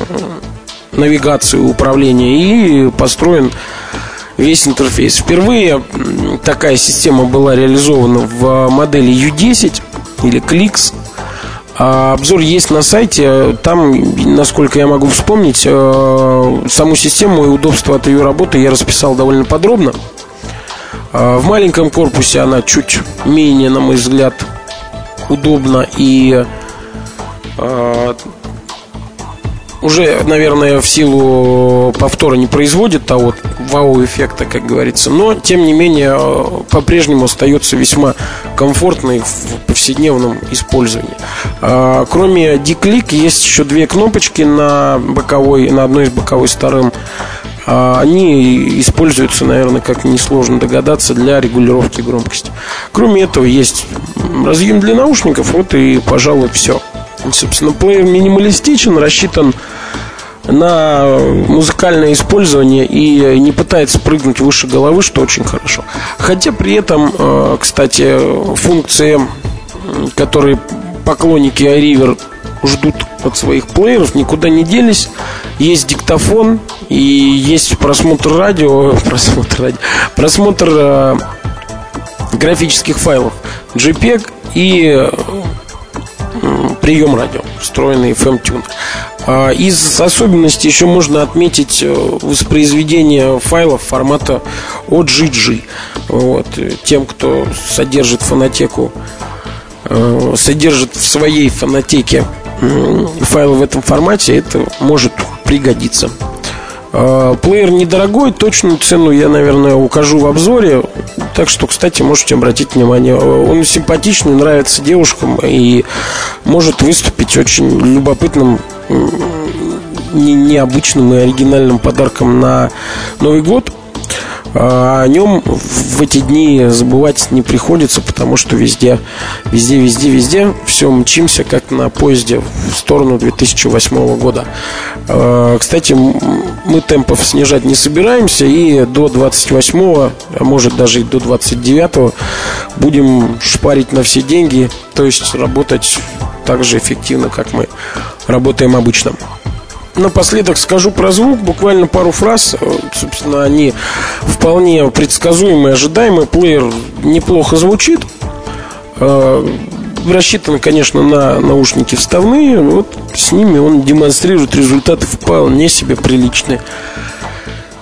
навигацию управления и построен весь интерфейс. Впервые такая система была реализована в модели U10 или Clix. А обзор есть на сайте. Там, насколько я могу вспомнить, э, саму систему и удобство от ее работы я расписал довольно подробно. А, в маленьком корпусе она чуть менее, на мой взгляд, удобна и а, уже, наверное, в силу повтора не производит того вау-эффекта, как говорится. Но, тем не менее, а, по-прежнему остается весьма комфортной в повседневном использовании. Кроме D-Click есть еще две кнопочки на боковой, на одной из боковой сторон а они используются, наверное, как несложно догадаться, для регулировки громкости. Кроме этого, есть разъем для наушников, вот и, пожалуй, все. Собственно, плеер минималистичен, рассчитан на музыкальное использование и не пытается прыгнуть выше головы, что очень хорошо. Хотя при этом, э, кстати, функции, которые поклонники iRiver ждут от своих плееров, никуда не делись. Есть диктофон и есть просмотр радио, просмотр радио, просмотр э, графических файлов JPEG и э, прием радио, встроенный FM-тюнер. А из особенностей еще можно отметить э, воспроизведение файлов формата OGG. Вот. Тем, кто содержит фонотеку, э, содержит в своей фонотеке файлы в этом формате, это может пригодиться. А, плеер недорогой, точную цену я, наверное, укажу в обзоре. Так что, кстати, можете обратить внимание. Он симпатичный, нравится девушкам и может выступить очень любопытным необычным и оригинальным подарком на Новый год. А о нем в эти дни забывать не приходится, потому что везде, везде, везде, везде все мчимся, как на поезде в сторону 2008 года. А, кстати, мы темпов снижать не собираемся, и до 28, а может даже и до 29 будем шпарить на все деньги, то есть работать так же эффективно, как мы работаем обычно напоследок скажу про звук, буквально пару фраз. Собственно, они вполне предсказуемые, ожидаемые. Плеер неплохо звучит. Э, рассчитан, конечно, на наушники вставные. Вот с ними он демонстрирует результаты вполне себе приличные.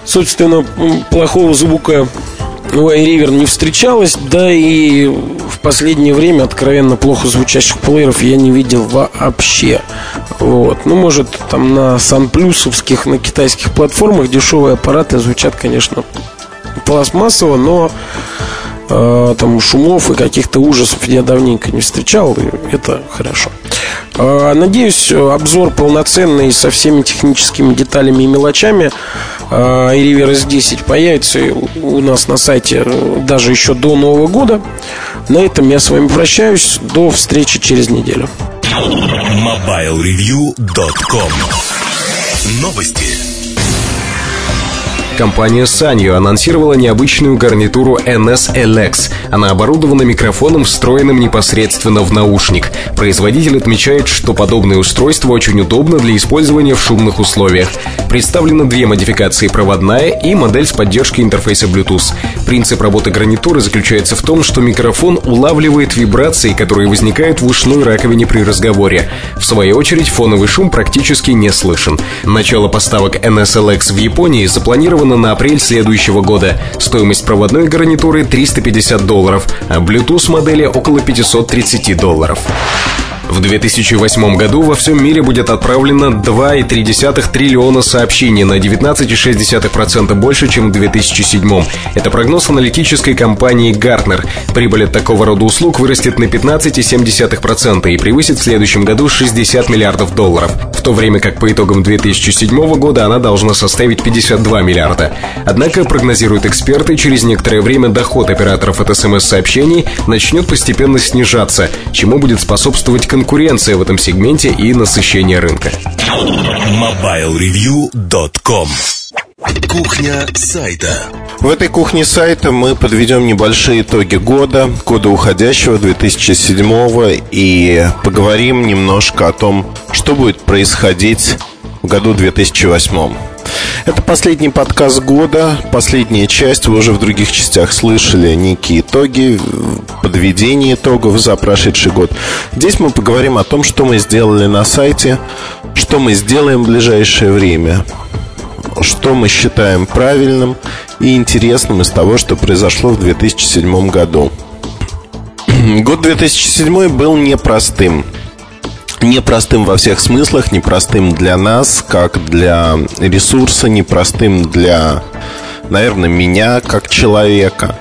Собственно, плохого звука у iRiver не встречалось, да и в последнее время откровенно плохо звучащих плееров я не видел вообще. Вот. Ну, может, там на санплюсовских, на китайских платформах дешевые аппараты звучат, конечно, пластмассово, но э, там шумов и каких-то ужасов я давненько не встречал, и это хорошо. Э, надеюсь, обзор полноценный со всеми техническими деталями и мелочами э, iRiver S10 появится у нас на сайте э, даже еще до Нового года. На этом я с вами прощаюсь. До встречи через неделю. MobileReview.com Новости. Компания Sanyo анонсировала необычную гарнитуру NS-LX. Она оборудована микрофоном, встроенным непосредственно в наушник. Производитель отмечает, что подобное устройство очень удобно для использования в шумных условиях. Представлены две модификации – проводная и модель с поддержкой интерфейса Bluetooth. Принцип работы гарнитуры заключается в том, что микрофон улавливает вибрации, которые возникают в ушной раковине при разговоре. В свою очередь, фоновый шум практически не слышен. Начало поставок NS-LX в Японии запланировано запланирована на апрель следующего года. Стоимость проводной гарнитуры 350 долларов, а Bluetooth модели около 530 долларов. В 2008 году во всем мире будет отправлено 2,3 триллиона сообщений на 19,6% больше, чем в 2007. Это прогноз аналитической компании Gartner. Прибыль от такого рода услуг вырастет на 15,7% и превысит в следующем году 60 миллиардов долларов, в то время как по итогам 2007 года она должна составить 52 миллиарда. Однако, прогнозируют эксперты, через некоторое время доход операторов от СМС-сообщений начнет постепенно снижаться, чему будет способствовать конкуренция в этом сегменте и насыщение рынка. MobileReview.com Кухня сайта. В этой кухне сайта мы подведем небольшие итоги года, года уходящего 2007 и поговорим немножко о том, что будет происходить в году 2008. Это последний подкаст года, последняя часть. Вы уже в других частях слышали некие итоги, подведение итогов за прошедший год. Здесь мы поговорим о том, что мы сделали на сайте, что мы сделаем в ближайшее время, что мы считаем правильным и интересным из того, что произошло в 2007 году. Год 2007 был непростым непростым во всех смыслах, непростым для нас, как для ресурса, непростым для, наверное, меня как человека.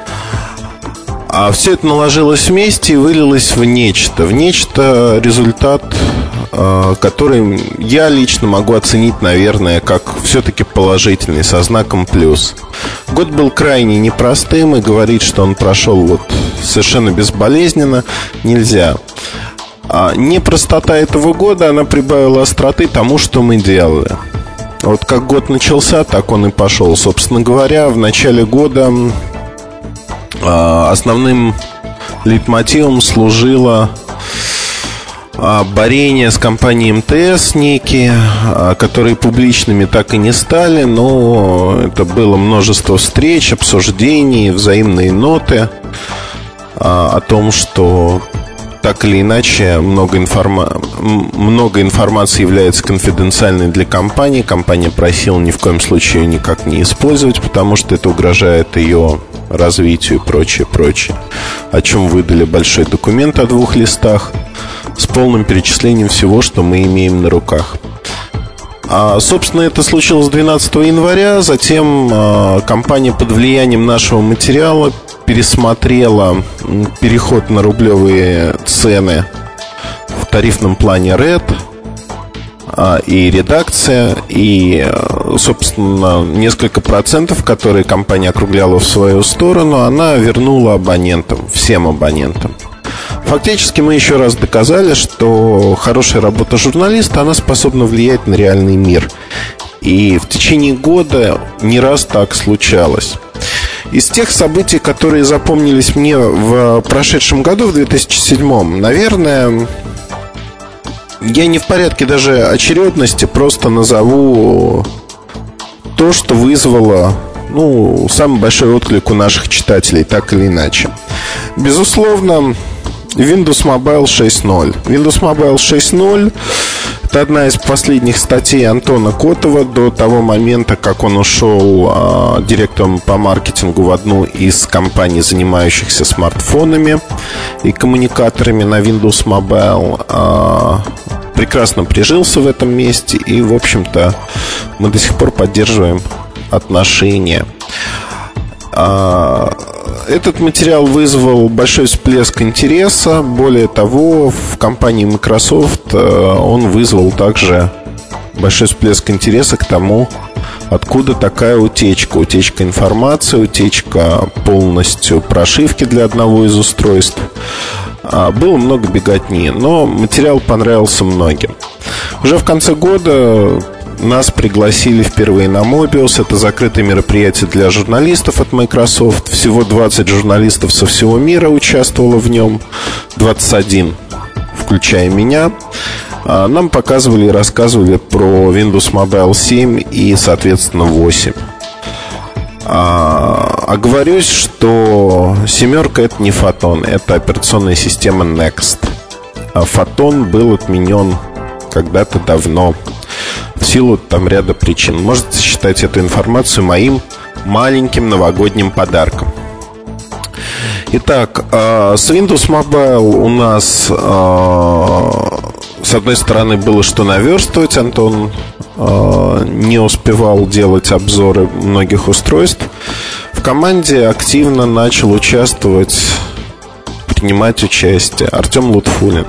А все это наложилось вместе и вылилось в нечто. В нечто результат, а, который я лично могу оценить, наверное, как все-таки положительный, со знаком плюс. Год был крайне непростым, и говорить, что он прошел вот совершенно безболезненно, нельзя. А непростота этого года, она прибавила остроты тому, что мы делали. Вот как год начался, так он и пошел. Собственно говоря, в начале года а, основным лейтмотивом служило а, борение с компанией МТС некие, а, которые публичными так и не стали, но это было множество встреч, обсуждений, взаимные ноты о том, что так или иначе много, информа... много информации является конфиденциальной для компании. Компания просила ни в коем случае никак не использовать, потому что это угрожает ее развитию и прочее, прочее. О чем выдали большой документ о двух листах с полным перечислением всего, что мы имеем на руках. А, собственно, это случилось 12 января. Затем а, компания под влиянием нашего материала пересмотрела переход на рублевые цены в тарифном плане Red а, и редакция, и, собственно, несколько процентов, которые компания округляла в свою сторону, она вернула абонентам, всем абонентам. Фактически мы еще раз доказали, что хорошая работа журналиста, она способна влиять на реальный мир. И в течение года не раз так случалось. Из тех событий, которые запомнились мне в прошедшем году, в 2007, наверное, я не в порядке даже очередности, просто назову то, что вызвало ну, самый большой отклик у наших читателей, так или иначе. Безусловно, Windows Mobile 6.0. Windows Mobile 6.0 это одна из последних статей Антона Котова до того момента, как он ушел э, директором по маркетингу в одну из компаний, занимающихся смартфонами и коммуникаторами на Windows Mobile. Э, прекрасно прижился в этом месте и, в общем-то, мы до сих пор поддерживаем отношения. Этот материал вызвал большой всплеск интереса. Более того, в компании Microsoft он вызвал также большой всплеск интереса к тому, откуда такая утечка. Утечка информации, утечка полностью прошивки для одного из устройств. А, было много беготни, но материал понравился многим. Уже в конце года нас пригласили впервые на Mobius. Это закрытое мероприятие для журналистов от Microsoft. Всего 20 журналистов со всего мира участвовало в нем. 21, включая меня. А, нам показывали и рассказывали про Windows Mobile 7 и, соответственно, 8. А, оговорюсь, что семерка это не фотон, это операционная система Next. А фотон был отменен когда-то давно в силу там ряда причин. Можете считать эту информацию моим маленьким новогодним подарком. Итак, а, с Windows Mobile у нас а, с одной стороны, было что наверстывать. Антон э, не успевал делать обзоры многих устройств. В команде активно начал участвовать, принимать участие Артем Лутфулин.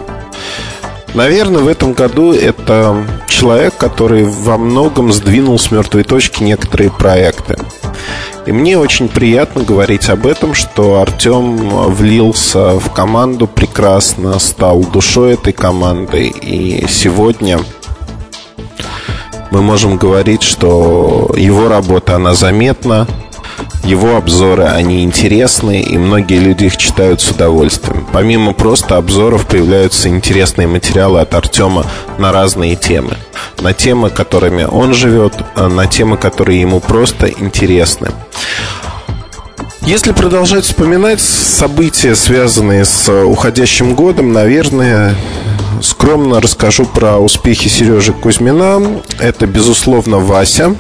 Наверное, в этом году это человек, который во многом сдвинул с мертвой точки некоторые проекты. И мне очень приятно говорить об этом, что Артем влился в команду прекрасно, стал душой этой команды. И сегодня мы можем говорить, что его работа, она заметна, его обзоры, они интересные, и многие люди их читают с удовольствием. Помимо просто обзоров появляются интересные материалы от Артема на разные темы. На темы, которыми он живет, а на темы, которые ему просто интересны. Если продолжать вспоминать события, связанные с уходящим годом, наверное, скромно расскажу про успехи Сережи Кузьмина. Это, безусловно, Вася.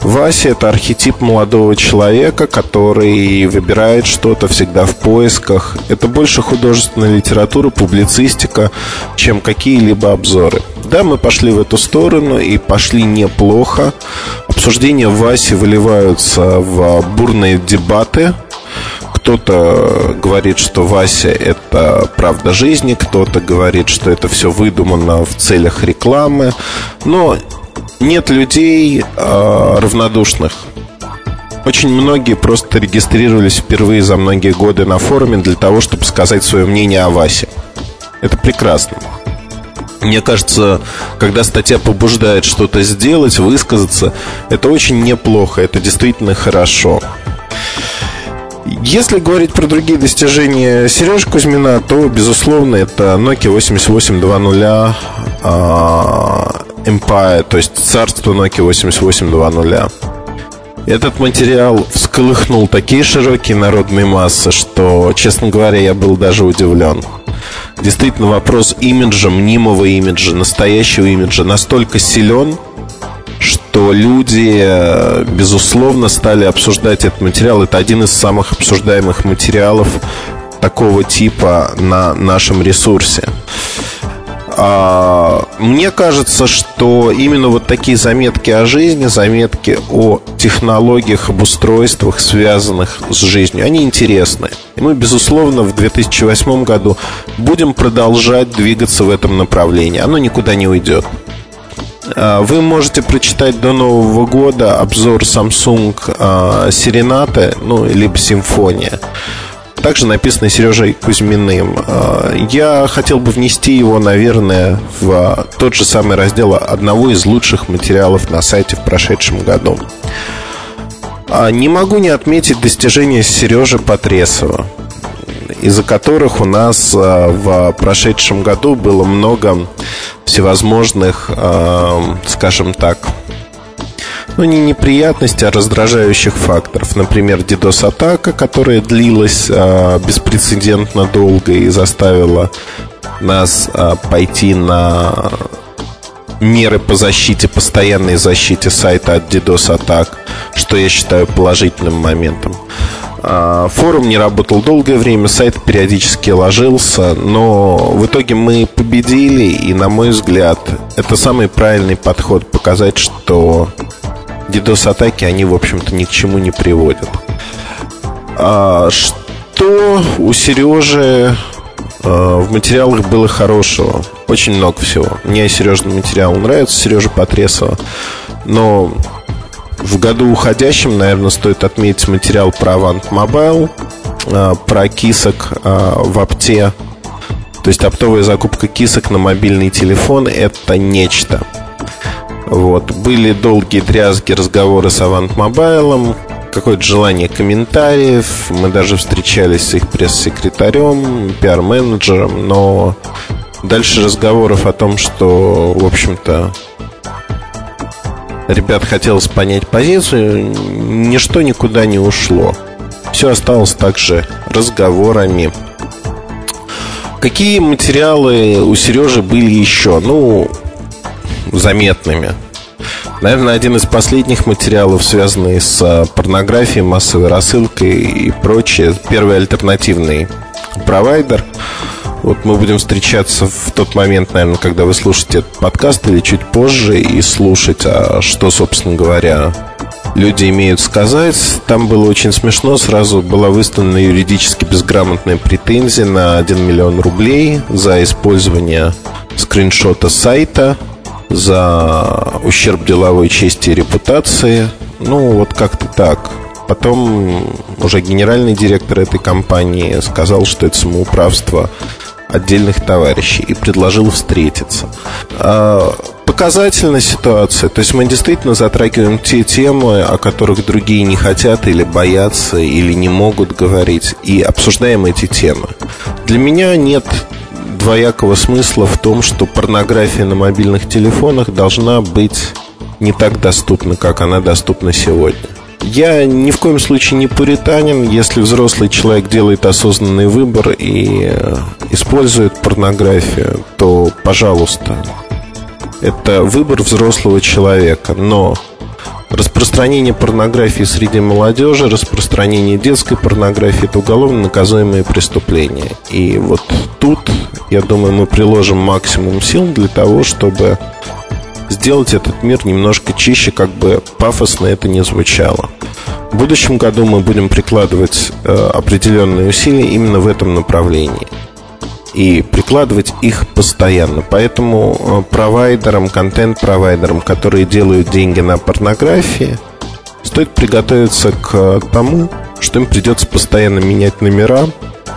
Вася – это архетип молодого человека, который выбирает что-то всегда в поисках. Это больше художественная литература, публицистика, чем какие-либо обзоры. Да, мы пошли в эту сторону и пошли неплохо. Обсуждения Васи выливаются в бурные дебаты. Кто-то говорит, что Вася – это правда жизни, кто-то говорит, что это все выдумано в целях рекламы. Но нет людей э, равнодушных. Очень многие просто регистрировались впервые за многие годы на форуме для того, чтобы сказать свое мнение о Васе. Это прекрасно. Мне кажется, когда статья побуждает что-то сделать, высказаться, это очень неплохо, это действительно хорошо. Если говорить про другие достижения Сережи Кузьмина, то, безусловно, это Nokia 8820 Empire, то есть царство Nokia 8820. Этот материал всколыхнул такие широкие народные массы, что, честно говоря, я был даже удивлен. Действительно, вопрос имиджа, мнимого имиджа, настоящего имиджа настолько силен, что люди, э, безусловно, стали обсуждать этот материал. Это один из самых обсуждаемых материалов такого типа на нашем ресурсе. А, мне кажется, что именно вот такие заметки о жизни, заметки о технологиях, об устройствах, связанных с жизнью, они интересны. И мы, безусловно, в 2008 году будем продолжать двигаться в этом направлении. Оно никуда не уйдет. А, вы можете прочитать до Нового года обзор Samsung Serenata, ну, либо Симфония также написано Сережей Кузьминым. А, я хотел бы внести его, наверное, в тот же самый раздел одного из лучших материалов на сайте в прошедшем году. А, не могу не отметить достижения Сережи Потресова, из-за которых у нас а, в прошедшем году было много всевозможных, скажем так, ну, не неприятности, а раздражающих факторов. Например, DDoS-атака, которая длилась а, беспрецедентно долго и заставила нас а, пойти на меры по защите, постоянной защите сайта от DDoS-атак, что я считаю положительным моментом. А, форум не работал долгое время, сайт периодически ложился, но в итоге мы победили, и, на мой взгляд, это самый правильный подход показать, что DDoS-атаки, они, в общем-то, ни к чему не приводят. А что у Сережи а, в материалах было хорошего? Очень много всего. Мне Сережный материал нравится, Сережа Потресова. Но в году уходящем, наверное, стоит отметить материал про Avant Mobile, а, про кисок а, в опте. То есть оптовая закупка кисок на мобильный телефон – это нечто. Вот. Были долгие дрязги, разговоры с Avant Mobile, какое-то желание комментариев. Мы даже встречались с их пресс-секретарем, пиар-менеджером, но дальше разговоров о том, что, в общем-то, ребят хотелось понять позицию, ничто никуда не ушло. Все осталось также разговорами. Какие материалы у Сережи были еще? Ну, заметными. Наверное, один из последних материалов, связанный с а, порнографией, массовой рассылкой и прочее. Первый альтернативный провайдер. Вот мы будем встречаться в тот момент, наверное, когда вы слушаете этот подкаст или чуть позже и слушать, а что, собственно говоря, люди имеют сказать. Там было очень смешно. Сразу была выставлена юридически безграмотная претензия на 1 миллион рублей за использование скриншота сайта – за ущерб деловой чести и репутации. Ну, вот как-то так. Потом уже генеральный директор этой компании сказал, что это самоуправство отдельных товарищей и предложил встретиться. А, показательная ситуация. То есть мы действительно затрагиваем те темы, о которых другие не хотят или боятся, или не могут говорить, и обсуждаем эти темы. Для меня нет двоякого смысла в том, что порнография на мобильных телефонах должна быть не так доступна, как она доступна сегодня. Я ни в коем случае не пуританин. Если взрослый человек делает осознанный выбор и э, использует порнографию, то, пожалуйста, это выбор взрослого человека. Но Распространение порнографии среди молодежи, распространение детской порнографии – это уголовно наказуемые преступления. И вот тут, я думаю, мы приложим максимум сил для того, чтобы сделать этот мир немножко чище, как бы пафосно это не звучало. В будущем году мы будем прикладывать э, определенные усилия именно в этом направлении – и прикладывать их постоянно. Поэтому э, провайдерам, контент-провайдерам, которые делают деньги на порнографии, стоит приготовиться к тому, что им придется постоянно менять номера,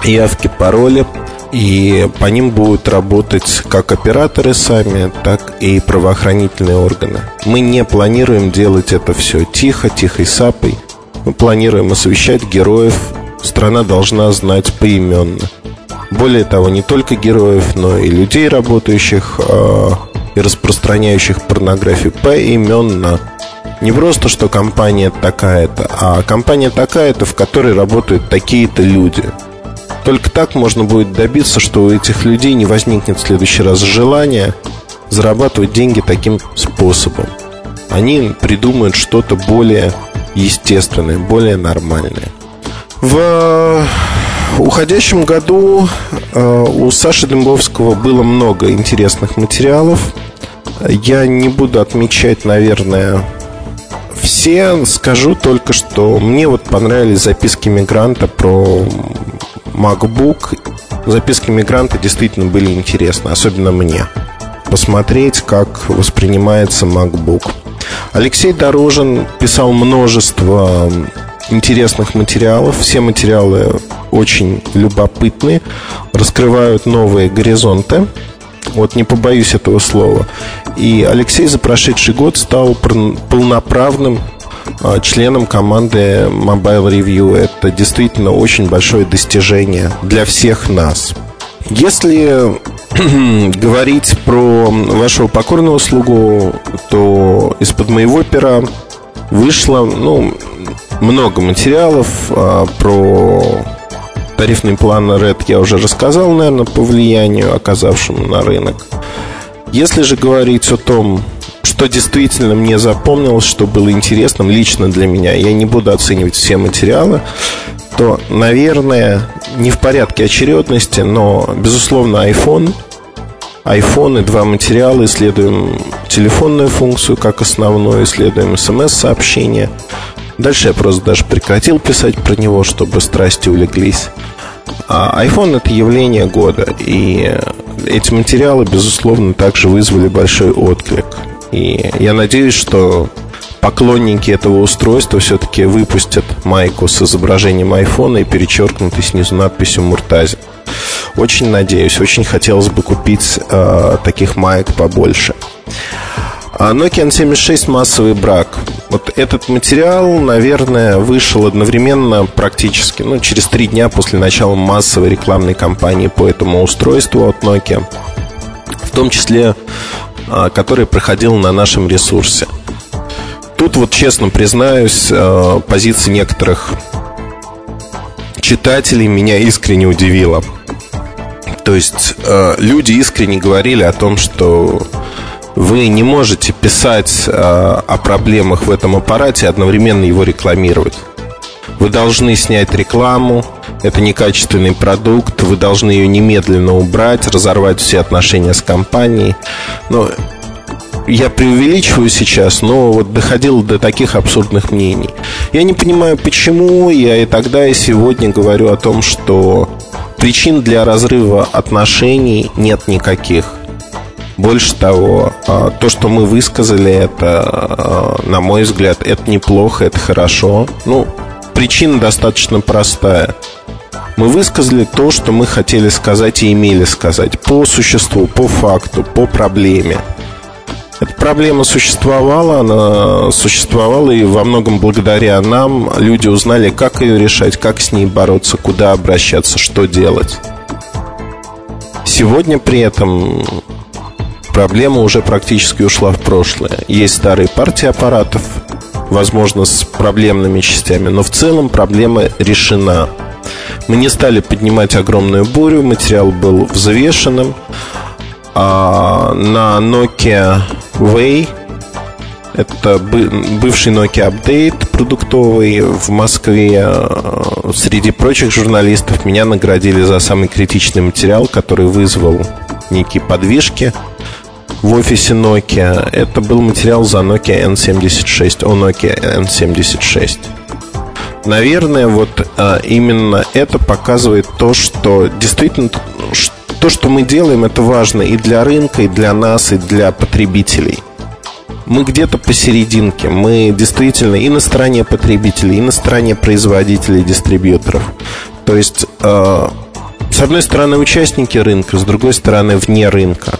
явки, пароли, и по ним будут работать как операторы сами, так и правоохранительные органы. Мы не планируем делать это все тихо, тихой сапой. Мы планируем освещать героев. Страна должна знать поименно. Более того, не только героев, но и людей, работающих э, и распространяющих порнографию поименно. Не просто, что компания такая-то, а компания такая-то, в которой работают такие-то люди. Только так можно будет добиться, что у этих людей не возникнет в следующий раз желания зарабатывать деньги таким способом. Они придумают что-то более естественное, более нормальное. В уходящем году э, у Саши Дымбовского было много интересных материалов. Я не буду отмечать, наверное, все. Скажу только, что мне вот понравились записки мигранта про MacBook. Записки мигранта действительно были интересны, особенно мне. Посмотреть, как воспринимается MacBook. Алексей Дорожин писал множество интересных материалов. Все материалы очень любопытные, раскрывают новые горизонты. Вот не побоюсь этого слова. И Алексей за прошедший год стал полноправным а, членом команды Mobile Review. Это действительно очень большое достижение для всех нас. Если говорить про вашего покорного слугу, то из-под моего пера вышло ну, много материалов а, про Тарифный план RED я уже рассказал, наверное, по влиянию, оказавшему на рынок. Если же говорить о том, что действительно мне запомнилось, что было интересным лично для меня, я не буду оценивать все материалы, то, наверное, не в порядке очередности, но, безусловно, iPhone, iPhone и два материала, исследуем телефонную функцию как основную, исследуем смс-сообщения, Дальше я просто даже прекратил писать про него, чтобы страсти улеглись. А iPhone это явление года, и эти материалы, безусловно, также вызвали большой отклик. И я надеюсь, что поклонники этого устройства все-таки выпустят майку с изображением iPhone и перечеркнутой снизу надписью Муртази. Очень надеюсь, очень хотелось бы купить э, таких маек побольше. А Nokia N76 массовый брак. Вот этот материал, наверное, вышел одновременно практически, ну, через три дня после начала массовой рекламной кампании по этому устройству от Nokia. В том числе, а, который проходил на нашем ресурсе. Тут вот честно признаюсь, а, позиция некоторых читателей меня искренне удивила. То есть а, люди искренне говорили о том, что вы не можете писать э, о проблемах в этом аппарате и одновременно его рекламировать. Вы должны снять рекламу, это некачественный продукт, вы должны ее немедленно убрать, разорвать все отношения с компанией. Но я преувеличиваю сейчас, но вот доходило до таких абсурдных мнений. Я не понимаю, почему я и тогда, и сегодня говорю о том, что причин для разрыва отношений нет никаких. Больше того, а, то, что мы высказали, это, а, на мой взгляд, это неплохо, это хорошо. Ну, причина достаточно простая. Мы высказали то, что мы хотели сказать и имели сказать по существу, по факту, по проблеме. Эта проблема существовала, она существовала, и во многом благодаря нам люди узнали, как ее решать, как с ней бороться, куда обращаться, что делать. Сегодня при этом проблема уже практически ушла в прошлое. Есть старые партии аппаратов, возможно, с проблемными частями, но в целом проблема решена. Мы не стали поднимать огромную бурю, материал был взвешенным. А на Nokia Way это бывший Nokia Update продуктовый в Москве. А, среди прочих журналистов меня наградили за самый критичный материал, который вызвал некие подвижки в офисе Nokia. Это был материал за Nokia N76, о Nokia N76. Наверное, вот а, именно это показывает то, что действительно то, что мы делаем, это важно и для рынка, и для нас, и для потребителей. Мы где-то посерединке. Мы действительно и на стороне потребителей, и на стороне производителей, дистрибьюторов. То есть, э, с одной стороны, участники рынка, с другой стороны, вне рынка.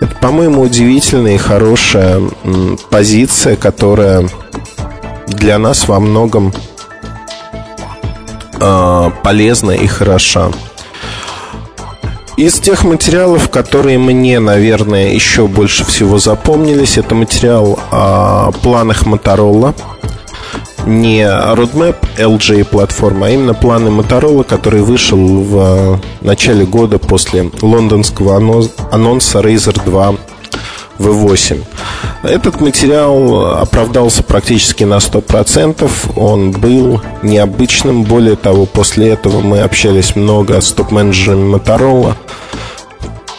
Это, по-моему, удивительная и хорошая позиция, которая для нас во многом э, полезна и хороша. Из тех материалов, которые мне, наверное, еще больше всего запомнились, это материал о планах Motorola не roadmap LG платформа, а именно планы Motorola, который вышел в начале года после лондонского анонса Razer 2 V8. Этот материал оправдался практически на 100%. Он был необычным. Более того, после этого мы общались много с топ-менеджерами Motorola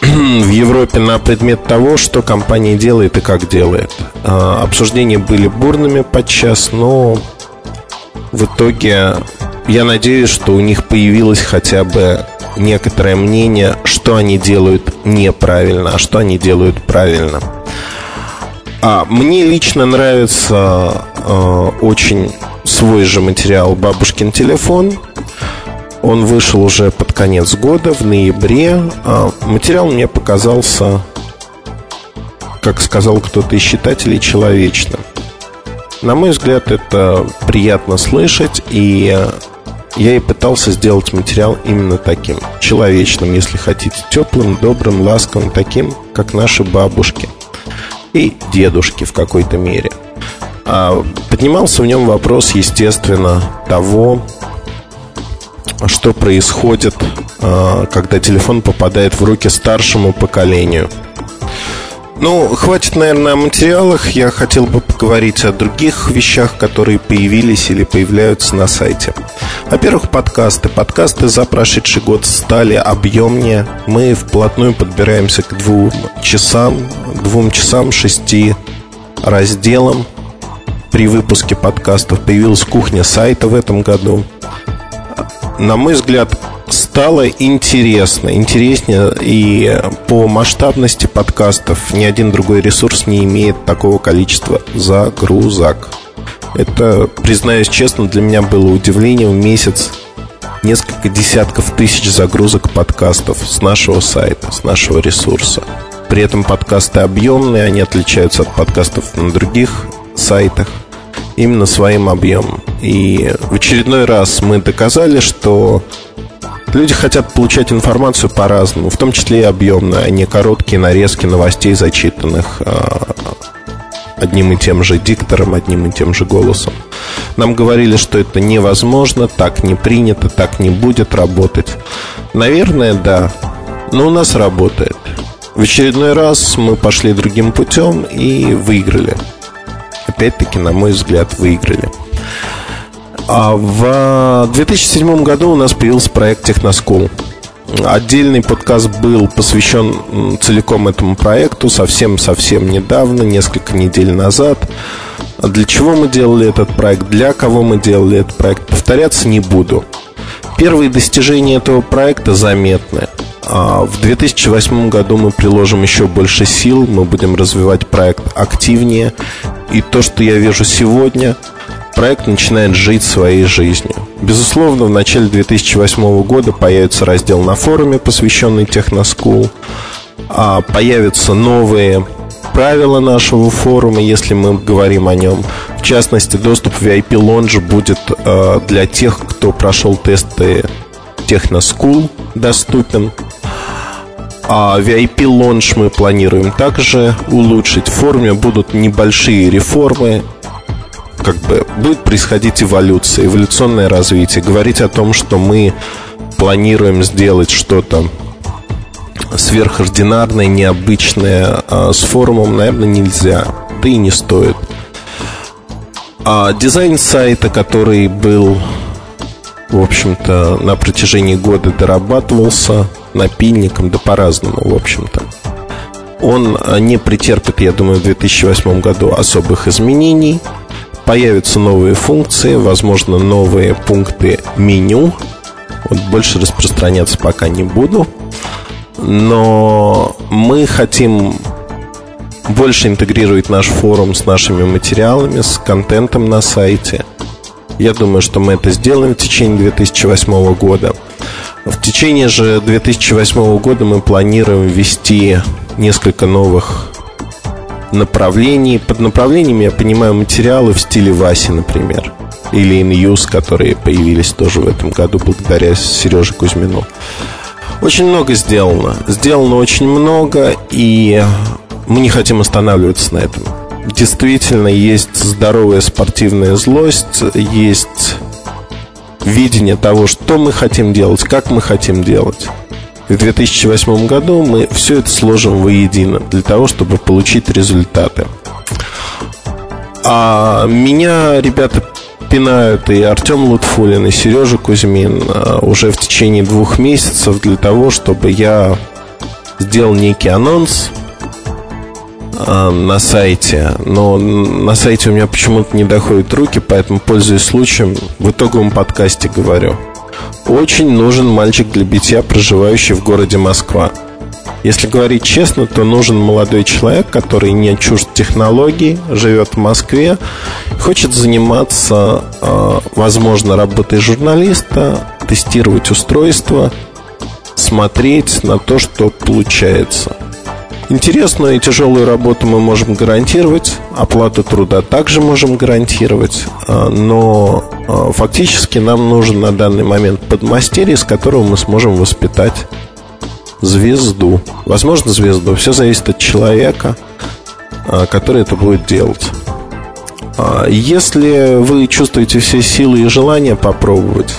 в Европе на предмет того, что компания делает и как делает. А, обсуждения были бурными подчас, но в итоге я надеюсь, что у них появилось хотя бы некоторое мнение, что они делают неправильно, а что они делают правильно. А мне лично нравится э, очень свой же материал «Бабушкин телефон». Он вышел уже под конец года, в ноябре. А материал мне показался, как сказал кто-то из читателей, человечным. На мой взгляд, это приятно слышать, и я и пытался сделать материал именно таким, человечным, если хотите, теплым, добрым, ласковым, таким, как наши бабушки и дедушки в какой-то мере. А поднимался в нем вопрос, естественно, того, что происходит, а, когда телефон попадает в руки старшему поколению – ну, хватит, наверное, о материалах. Я хотел бы поговорить о других вещах, которые появились или появляются на сайте. Во-первых, подкасты. Подкасты за прошедший год стали объемнее. Мы вплотную подбираемся к двум часам, двум часам шести разделам. при выпуске подкастов. Появилась кухня сайта в этом году. На мой взгляд, стало интересно, интереснее и по масштабности подкастов ни один другой ресурс не имеет такого количества загрузок. Это, признаюсь честно, для меня было удивлением в месяц несколько десятков тысяч загрузок подкастов с нашего сайта, с нашего ресурса. При этом подкасты объемные, они отличаются от подкастов на других сайтах именно своим объемом. И в очередной раз мы доказали, что люди хотят получать информацию по-разному, в том числе и объемную, а не короткие нарезки новостей, зачитанных а, одним и тем же диктором, одним и тем же голосом. Нам говорили, что это невозможно, так не принято, так не будет работать. Наверное, да, но у нас работает. В очередной раз мы пошли другим путем и выиграли. Опять-таки, на мой взгляд, выиграли. А в 2007 году у нас появился проект Техноскул. Отдельный подкаст был посвящен целиком этому проекту совсем-совсем недавно, несколько недель назад. Для чего мы делали этот проект, для кого мы делали этот проект, повторяться не буду. Первые достижения этого проекта заметны. А в 2008 году мы приложим еще больше сил, мы будем развивать проект активнее. И то, что я вижу сегодня, проект начинает жить своей жизнью. Безусловно, в начале 2008 года появится раздел на форуме, посвященный Техноскул. А появятся новые правила нашего форума, если мы говорим о нем. В частности, доступ в VIP Lounge будет э, для тех, кто прошел тесты Техноскул доступен. А VIP Launch мы планируем также улучшить. В форуме будут небольшие реформы, как бы будет происходить эволюция, эволюционное развитие. Говорить о том, что мы планируем сделать что-то сверхординарное, необычное а с форумом, наверное, нельзя. Да и не стоит. А дизайн сайта, который был, в общем-то, на протяжении года дорабатывался напильником, да по-разному, в общем-то. Он не претерпит, я думаю, в 2008 году особых изменений – Появятся новые функции, возможно, новые пункты меню. Вот больше распространяться пока не буду. Но мы хотим больше интегрировать наш форум с нашими материалами, с контентом на сайте. Я думаю, что мы это сделаем в течение 2008 года. В течение же 2008 года мы планируем ввести несколько новых направлений. Под направлениями я понимаю материалы в стиле Васи, например. Или InUse, которые появились тоже в этом году благодаря Сереже Кузьмину. Очень много сделано. Сделано очень много, и мы не хотим останавливаться на этом. Действительно, есть здоровая спортивная злость, есть видение того, что мы хотим делать, как мы хотим делать в 2008 году мы все это сложим воедино для того, чтобы получить результаты. А меня ребята пинают и Артем Лутфулин, и Сережа Кузьмин а, уже в течение двух месяцев для того, чтобы я сделал некий анонс а, на сайте, но на сайте у меня почему-то не доходят руки, поэтому, пользуясь случаем, в итоговом подкасте говорю – очень нужен мальчик для битья, проживающий в городе Москва. Если говорить честно, то нужен молодой человек, который не чужд технологий, живет в Москве, хочет заниматься, а, возможно, работой журналиста, тестировать устройства, смотреть на то, что получается. Интересную и тяжелую работу мы можем гарантировать, оплату труда также можем гарантировать, а, но а, фактически нам нужен на данный момент подмастерье, с которого мы сможем воспитать звезду. Возможно, звезду. Все зависит от человека, а, который это будет делать. Если вы чувствуете все силы и желание попробовать,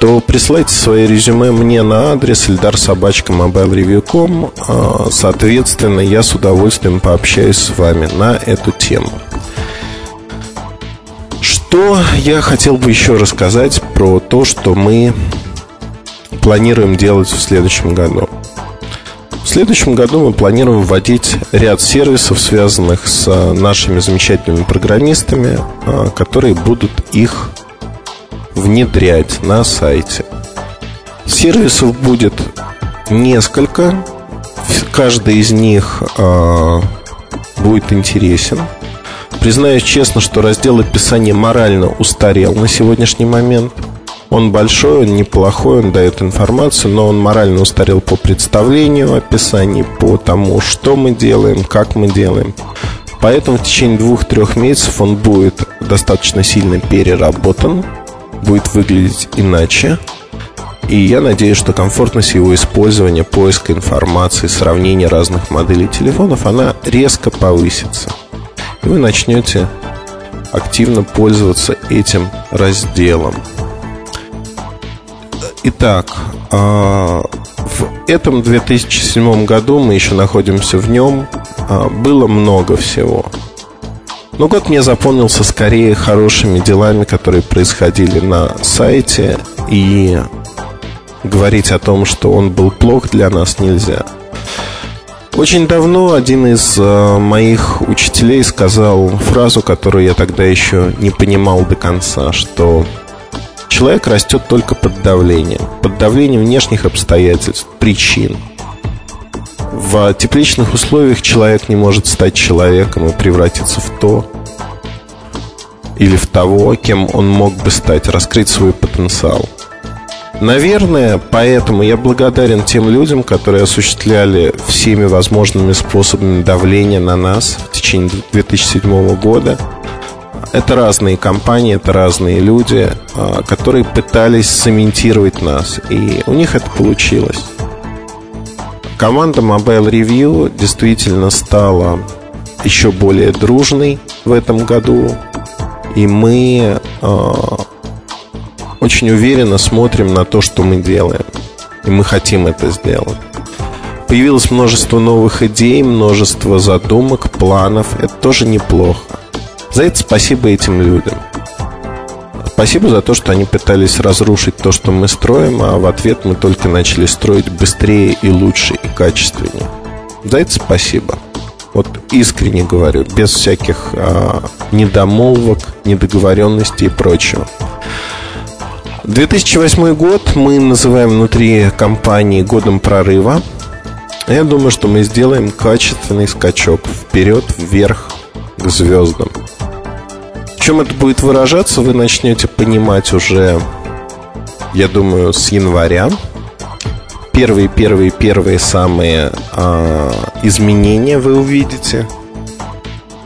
то присылайте свои резюме мне на адрес eldarsobachka.mobilereview.com а, Соответственно, я с удовольствием пообщаюсь с вами на эту тему. Что я хотел бы еще рассказать про то, что мы планируем делать в следующем году. В В следующем году мы планируем вводить ряд сервисов, связанных с нашими замечательными программистами, которые будут их внедрять на сайте. Сервисов будет несколько. Каждый из них э, будет интересен. Признаюсь честно, что раздел описания морально устарел на сегодняшний момент. Он большой, он неплохой, он дает информацию, но он морально устарел по представлению описанию, по тому, что мы делаем, как мы делаем. Поэтому в течение двух-трех месяцев он будет достаточно сильно переработан, будет выглядеть иначе. И я надеюсь, что комфортность его использования, поиска информации, сравнения разных моделей телефонов, она резко повысится. И вы начнете активно пользоваться этим разделом. Итак, а, в этом 2007 году мы еще находимся в нем. А, было много всего. Но год мне запомнился скорее хорошими делами, которые происходили на сайте и говорить о том, что он был плох для нас нельзя. Очень давно один из э, моих учителей сказал фразу, которую я тогда еще не понимал до конца, что человек растет только под давлением, под давлением внешних обстоятельств, причин. В тепличных условиях человек не может стать человеком и превратиться в то или в того, кем он мог бы стать, раскрыть свой потенциал – Наверное, поэтому я благодарен тем людям, которые осуществляли всеми возможными способами давления на нас в течение 2007 года. Это разные компании, это разные люди, а, которые пытались цементировать нас, и у них это получилось. Команда Mobile Review действительно стала еще более дружной в этом году, и мы а, очень уверенно смотрим на то, что мы делаем. И мы хотим это сделать. Появилось множество новых идей, множество задумок, планов. Это тоже неплохо. За это спасибо этим людям. Спасибо за то, что они пытались разрушить то, что мы строим, а в ответ мы только начали строить быстрее и лучше и качественнее. За это спасибо. Вот искренне говорю, без всяких а, недомолвок, недоговоренностей и прочего. 2008 год мы называем внутри компании годом прорыва. Я думаю, что мы сделаем качественный скачок вперед, вверх, к звездам. Чем это будет выражаться, вы начнете понимать уже, я думаю, с января. Первые, первые, первые самые а, изменения вы увидите.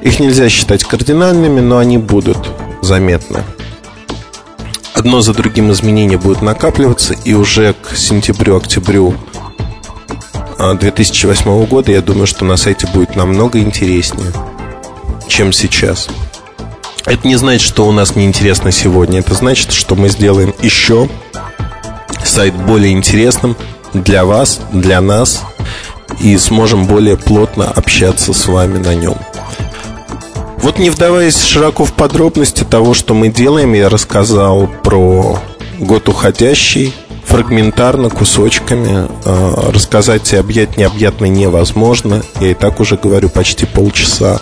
Их нельзя считать кардинальными, но они будут заметны одно за другим изменения будут накапливаться, и уже к сентябрю-октябрю 2008 а, года я думаю, что на сайте будет намного интереснее, чем сейчас. Это не значит, что у нас неинтересно сегодня. Это значит, что мы сделаем еще сайт более интересным для вас, для нас и сможем более плотно общаться с вами на нем. Вот не вдаваясь широко в подробности того, что мы делаем, я рассказал про год уходящий, фрагментарно, кусочками. Э, рассказать и объять необъятно невозможно. Я и так уже говорю почти полчаса.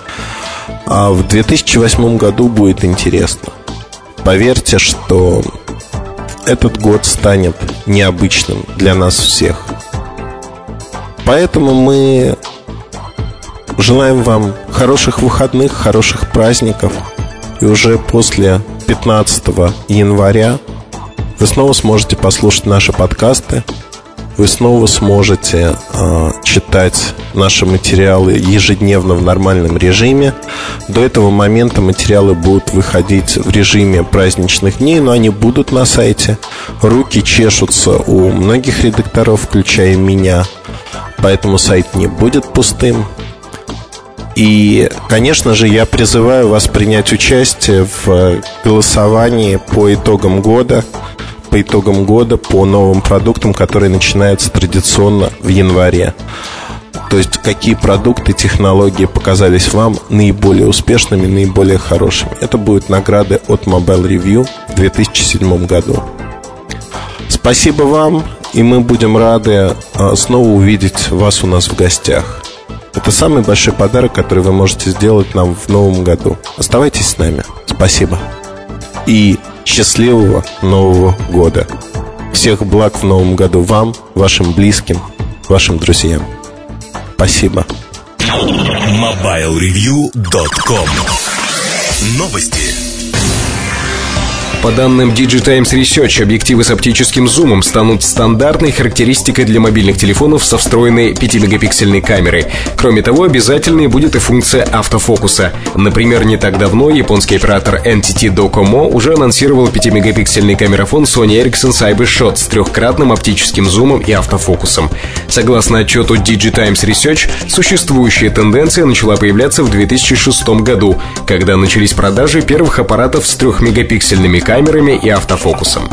А в 2008 году будет интересно. Поверьте, что этот год станет необычным для нас всех. Поэтому мы Желаем вам хороших выходных, хороших праздников. И уже после 15 января вы снова сможете послушать наши подкасты. Вы снова сможете э, читать наши материалы ежедневно в нормальном режиме. До этого момента материалы будут выходить в режиме праздничных дней, но они будут на сайте. Руки чешутся у многих редакторов, включая меня. Поэтому сайт не будет пустым. И, конечно же, я призываю вас принять участие в голосовании по итогам года, по итогам года, по новым продуктам, которые начинаются традиционно в январе. То есть, какие продукты, технологии показались вам наиболее успешными, наиболее хорошими. Это будут награды от Mobile Review в 2007 году. Спасибо вам и мы будем рады а, снова увидеть вас у нас в гостях. Это самый большой подарок, который вы можете сделать нам в новом году. Оставайтесь с нами. Спасибо. И счастливого Нового года. Всех благ в новом году вам, вашим близким, вашим друзьям. Спасибо. MobileReview.com Новости. По данным Digitimes Research, объективы с оптическим зумом станут стандартной характеристикой для мобильных телефонов со встроенной 5-мегапиксельной камерой. Кроме того, обязательной будет и функция автофокуса. Например, не так давно японский оператор NTT Docomo уже анонсировал 5-мегапиксельный камерафон Sony Ericsson CyberShot с трехкратным оптическим зумом и автофокусом. Согласно отчету Digitimes Research, существующая тенденция начала появляться в 2006 году, когда начались продажи первых аппаратов с трехмегапиксельными камерами камерами и автофокусом.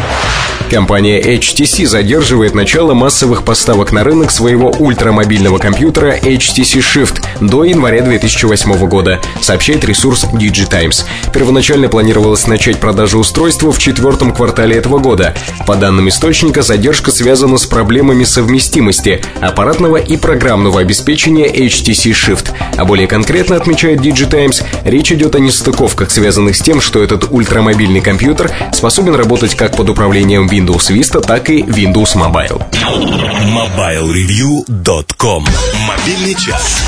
Компания HTC задерживает начало массовых поставок на рынок своего ультрамобильного компьютера HTC Shift до января 2008 года, сообщает ресурс DigiTimes. Первоначально планировалось начать продажу устройства в четвертом квартале этого года. По данным источника, задержка связана с проблемами совместимости аппаратного и программного обеспечения HTC Shift. А более конкретно, отмечает DigiTimes, речь идет о нестыковках, связанных с тем, что этот ультрамобильный компьютер способен работать как под управлением Windows Vista, так и Windows Mobile. MobileReview.com Мобильный час.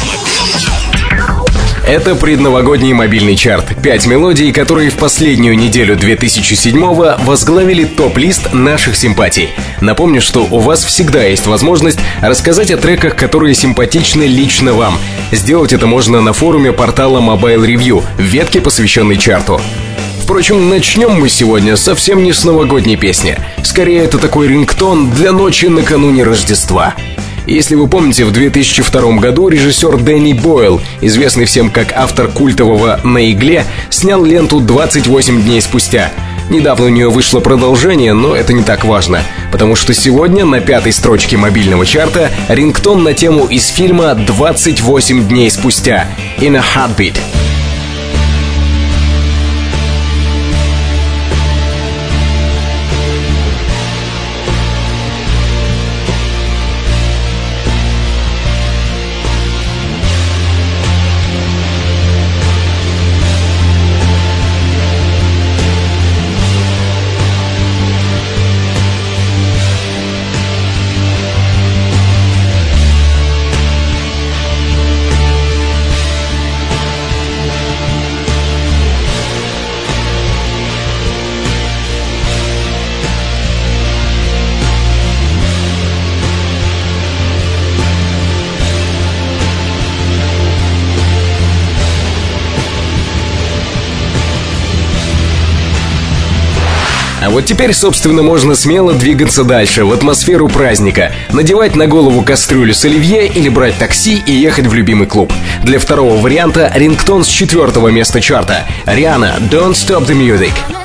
Это предновогодний мобильный чарт. Пять мелодий, которые в последнюю неделю 2007-го возглавили топ-лист наших симпатий. Напомню, что у вас всегда есть возможность рассказать о треках, которые симпатичны лично вам. Сделать это можно на форуме портала Mobile Review в ветке, посвященной чарту. Впрочем, начнем мы сегодня совсем не с новогодней песни. Скорее, это такой рингтон для ночи накануне Рождества. Если вы помните, в 2002 году режиссер Дэнни Бойл, известный всем как автор культового «На игле», снял ленту «28 дней спустя». Недавно у нее вышло продолжение, но это не так важно, потому что сегодня на пятой строчке мобильного чарта рингтон на тему из фильма «28 дней спустя» «In a Heartbeat». Вот теперь, собственно, можно смело двигаться дальше, в атмосферу праздника. Надевать на голову кастрюлю с оливье или брать такси и ехать в любимый клуб. Для второго варианта рингтон с четвертого места чарта. Риана «Don't Stop the Music».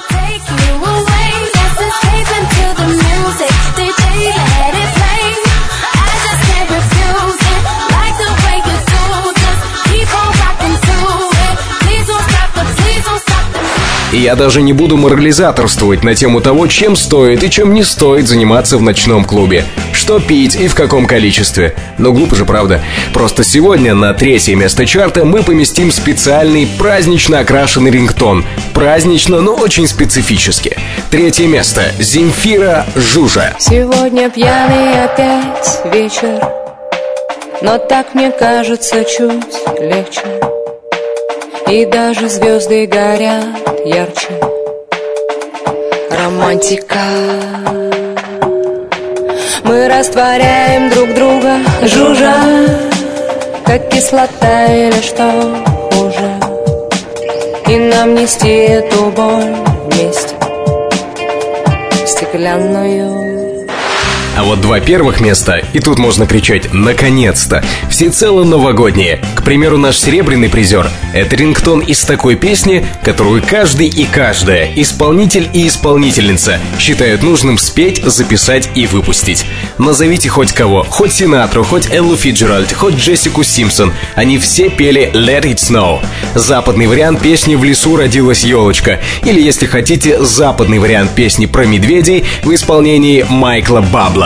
И я даже не буду морализаторствовать на тему того, чем стоит и чем не стоит заниматься в ночном клубе. Что пить и в каком количестве. Но глупо же, правда. Просто сегодня на третье место чарта мы поместим специальный празднично окрашенный рингтон. Празднично, но очень специфически. Третье место. Земфира Жужа. Сегодня пьяный опять вечер Но так мне кажется чуть легче И даже звезды горят ярче. Романтика. Мы растворяем друг друга жужа Как кислота или что хуже И нам нести эту боль вместе Стеклянную А вот два первых места, и тут можно кричать «Наконец-то!» Всецело новогодние. К примеру, наш серебряный призер — это рингтон из такой песни, которую каждый и каждая, исполнитель и исполнительница, считают нужным спеть, записать и выпустить. Назовите хоть кого, хоть Синатру, хоть Эллу Фиджеральд, хоть Джессику Симпсон. Они все пели «Let It Snow». Западный вариант песни «В лесу родилась елочка». Или, если хотите, западный вариант песни про медведей в исполнении Майкла Бабла.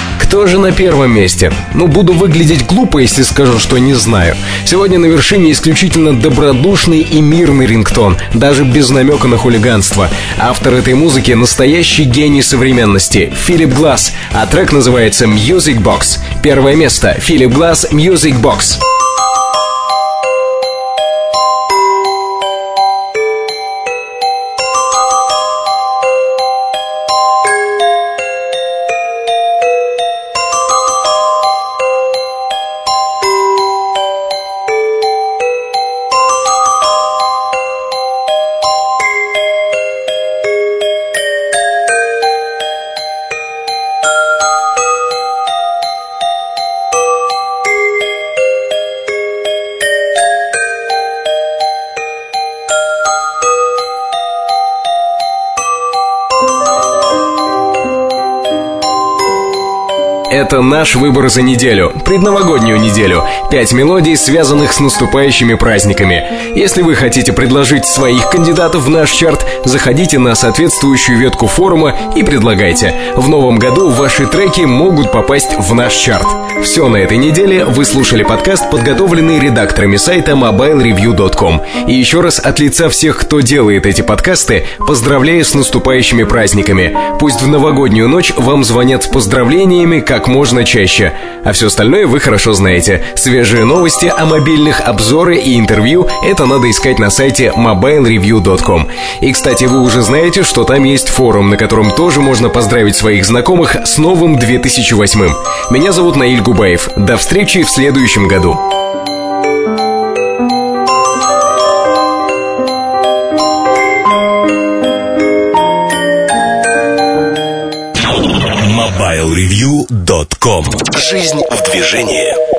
Кто же на первом месте? Ну, буду выглядеть глупо, если скажу, что не знаю. Сегодня на вершине исключительно добродушный и мирный рингтон, даже без намека на хулиганство. Автор этой музыки — настоящий гений современности — Филипп Глаз, а трек называется «Music Box». Первое место — Филипп Глаз «Music Box». Это наш выбор за неделю, предновогоднюю неделю. Пять мелодий, связанных с наступающими праздниками. Если вы хотите предложить своих кандидатов в наш чарт, заходите на соответствующую ветку форума и предлагайте. В новом году ваши треки могут попасть в наш чарт. Все на этой неделе вы слушали подкаст, подготовленный редакторами сайта mobilereview.com. И еще раз от лица всех, кто делает эти подкасты, поздравляю с наступающими праздниками. Пусть в новогоднюю ночь вам звонят с поздравлениями как можно чаще. А все остальное вы хорошо знаете. Свежие новости о мобильных, обзоры и интервью — это надо искать на сайте mobilereview.com. И, кстати, вы уже знаете, что там есть форум, на котором тоже можно поздравить своих знакомых с новым 2008. Меня зовут Наиль Губаев. До встречи в следующем году. MobileReview.com Жизнь в движении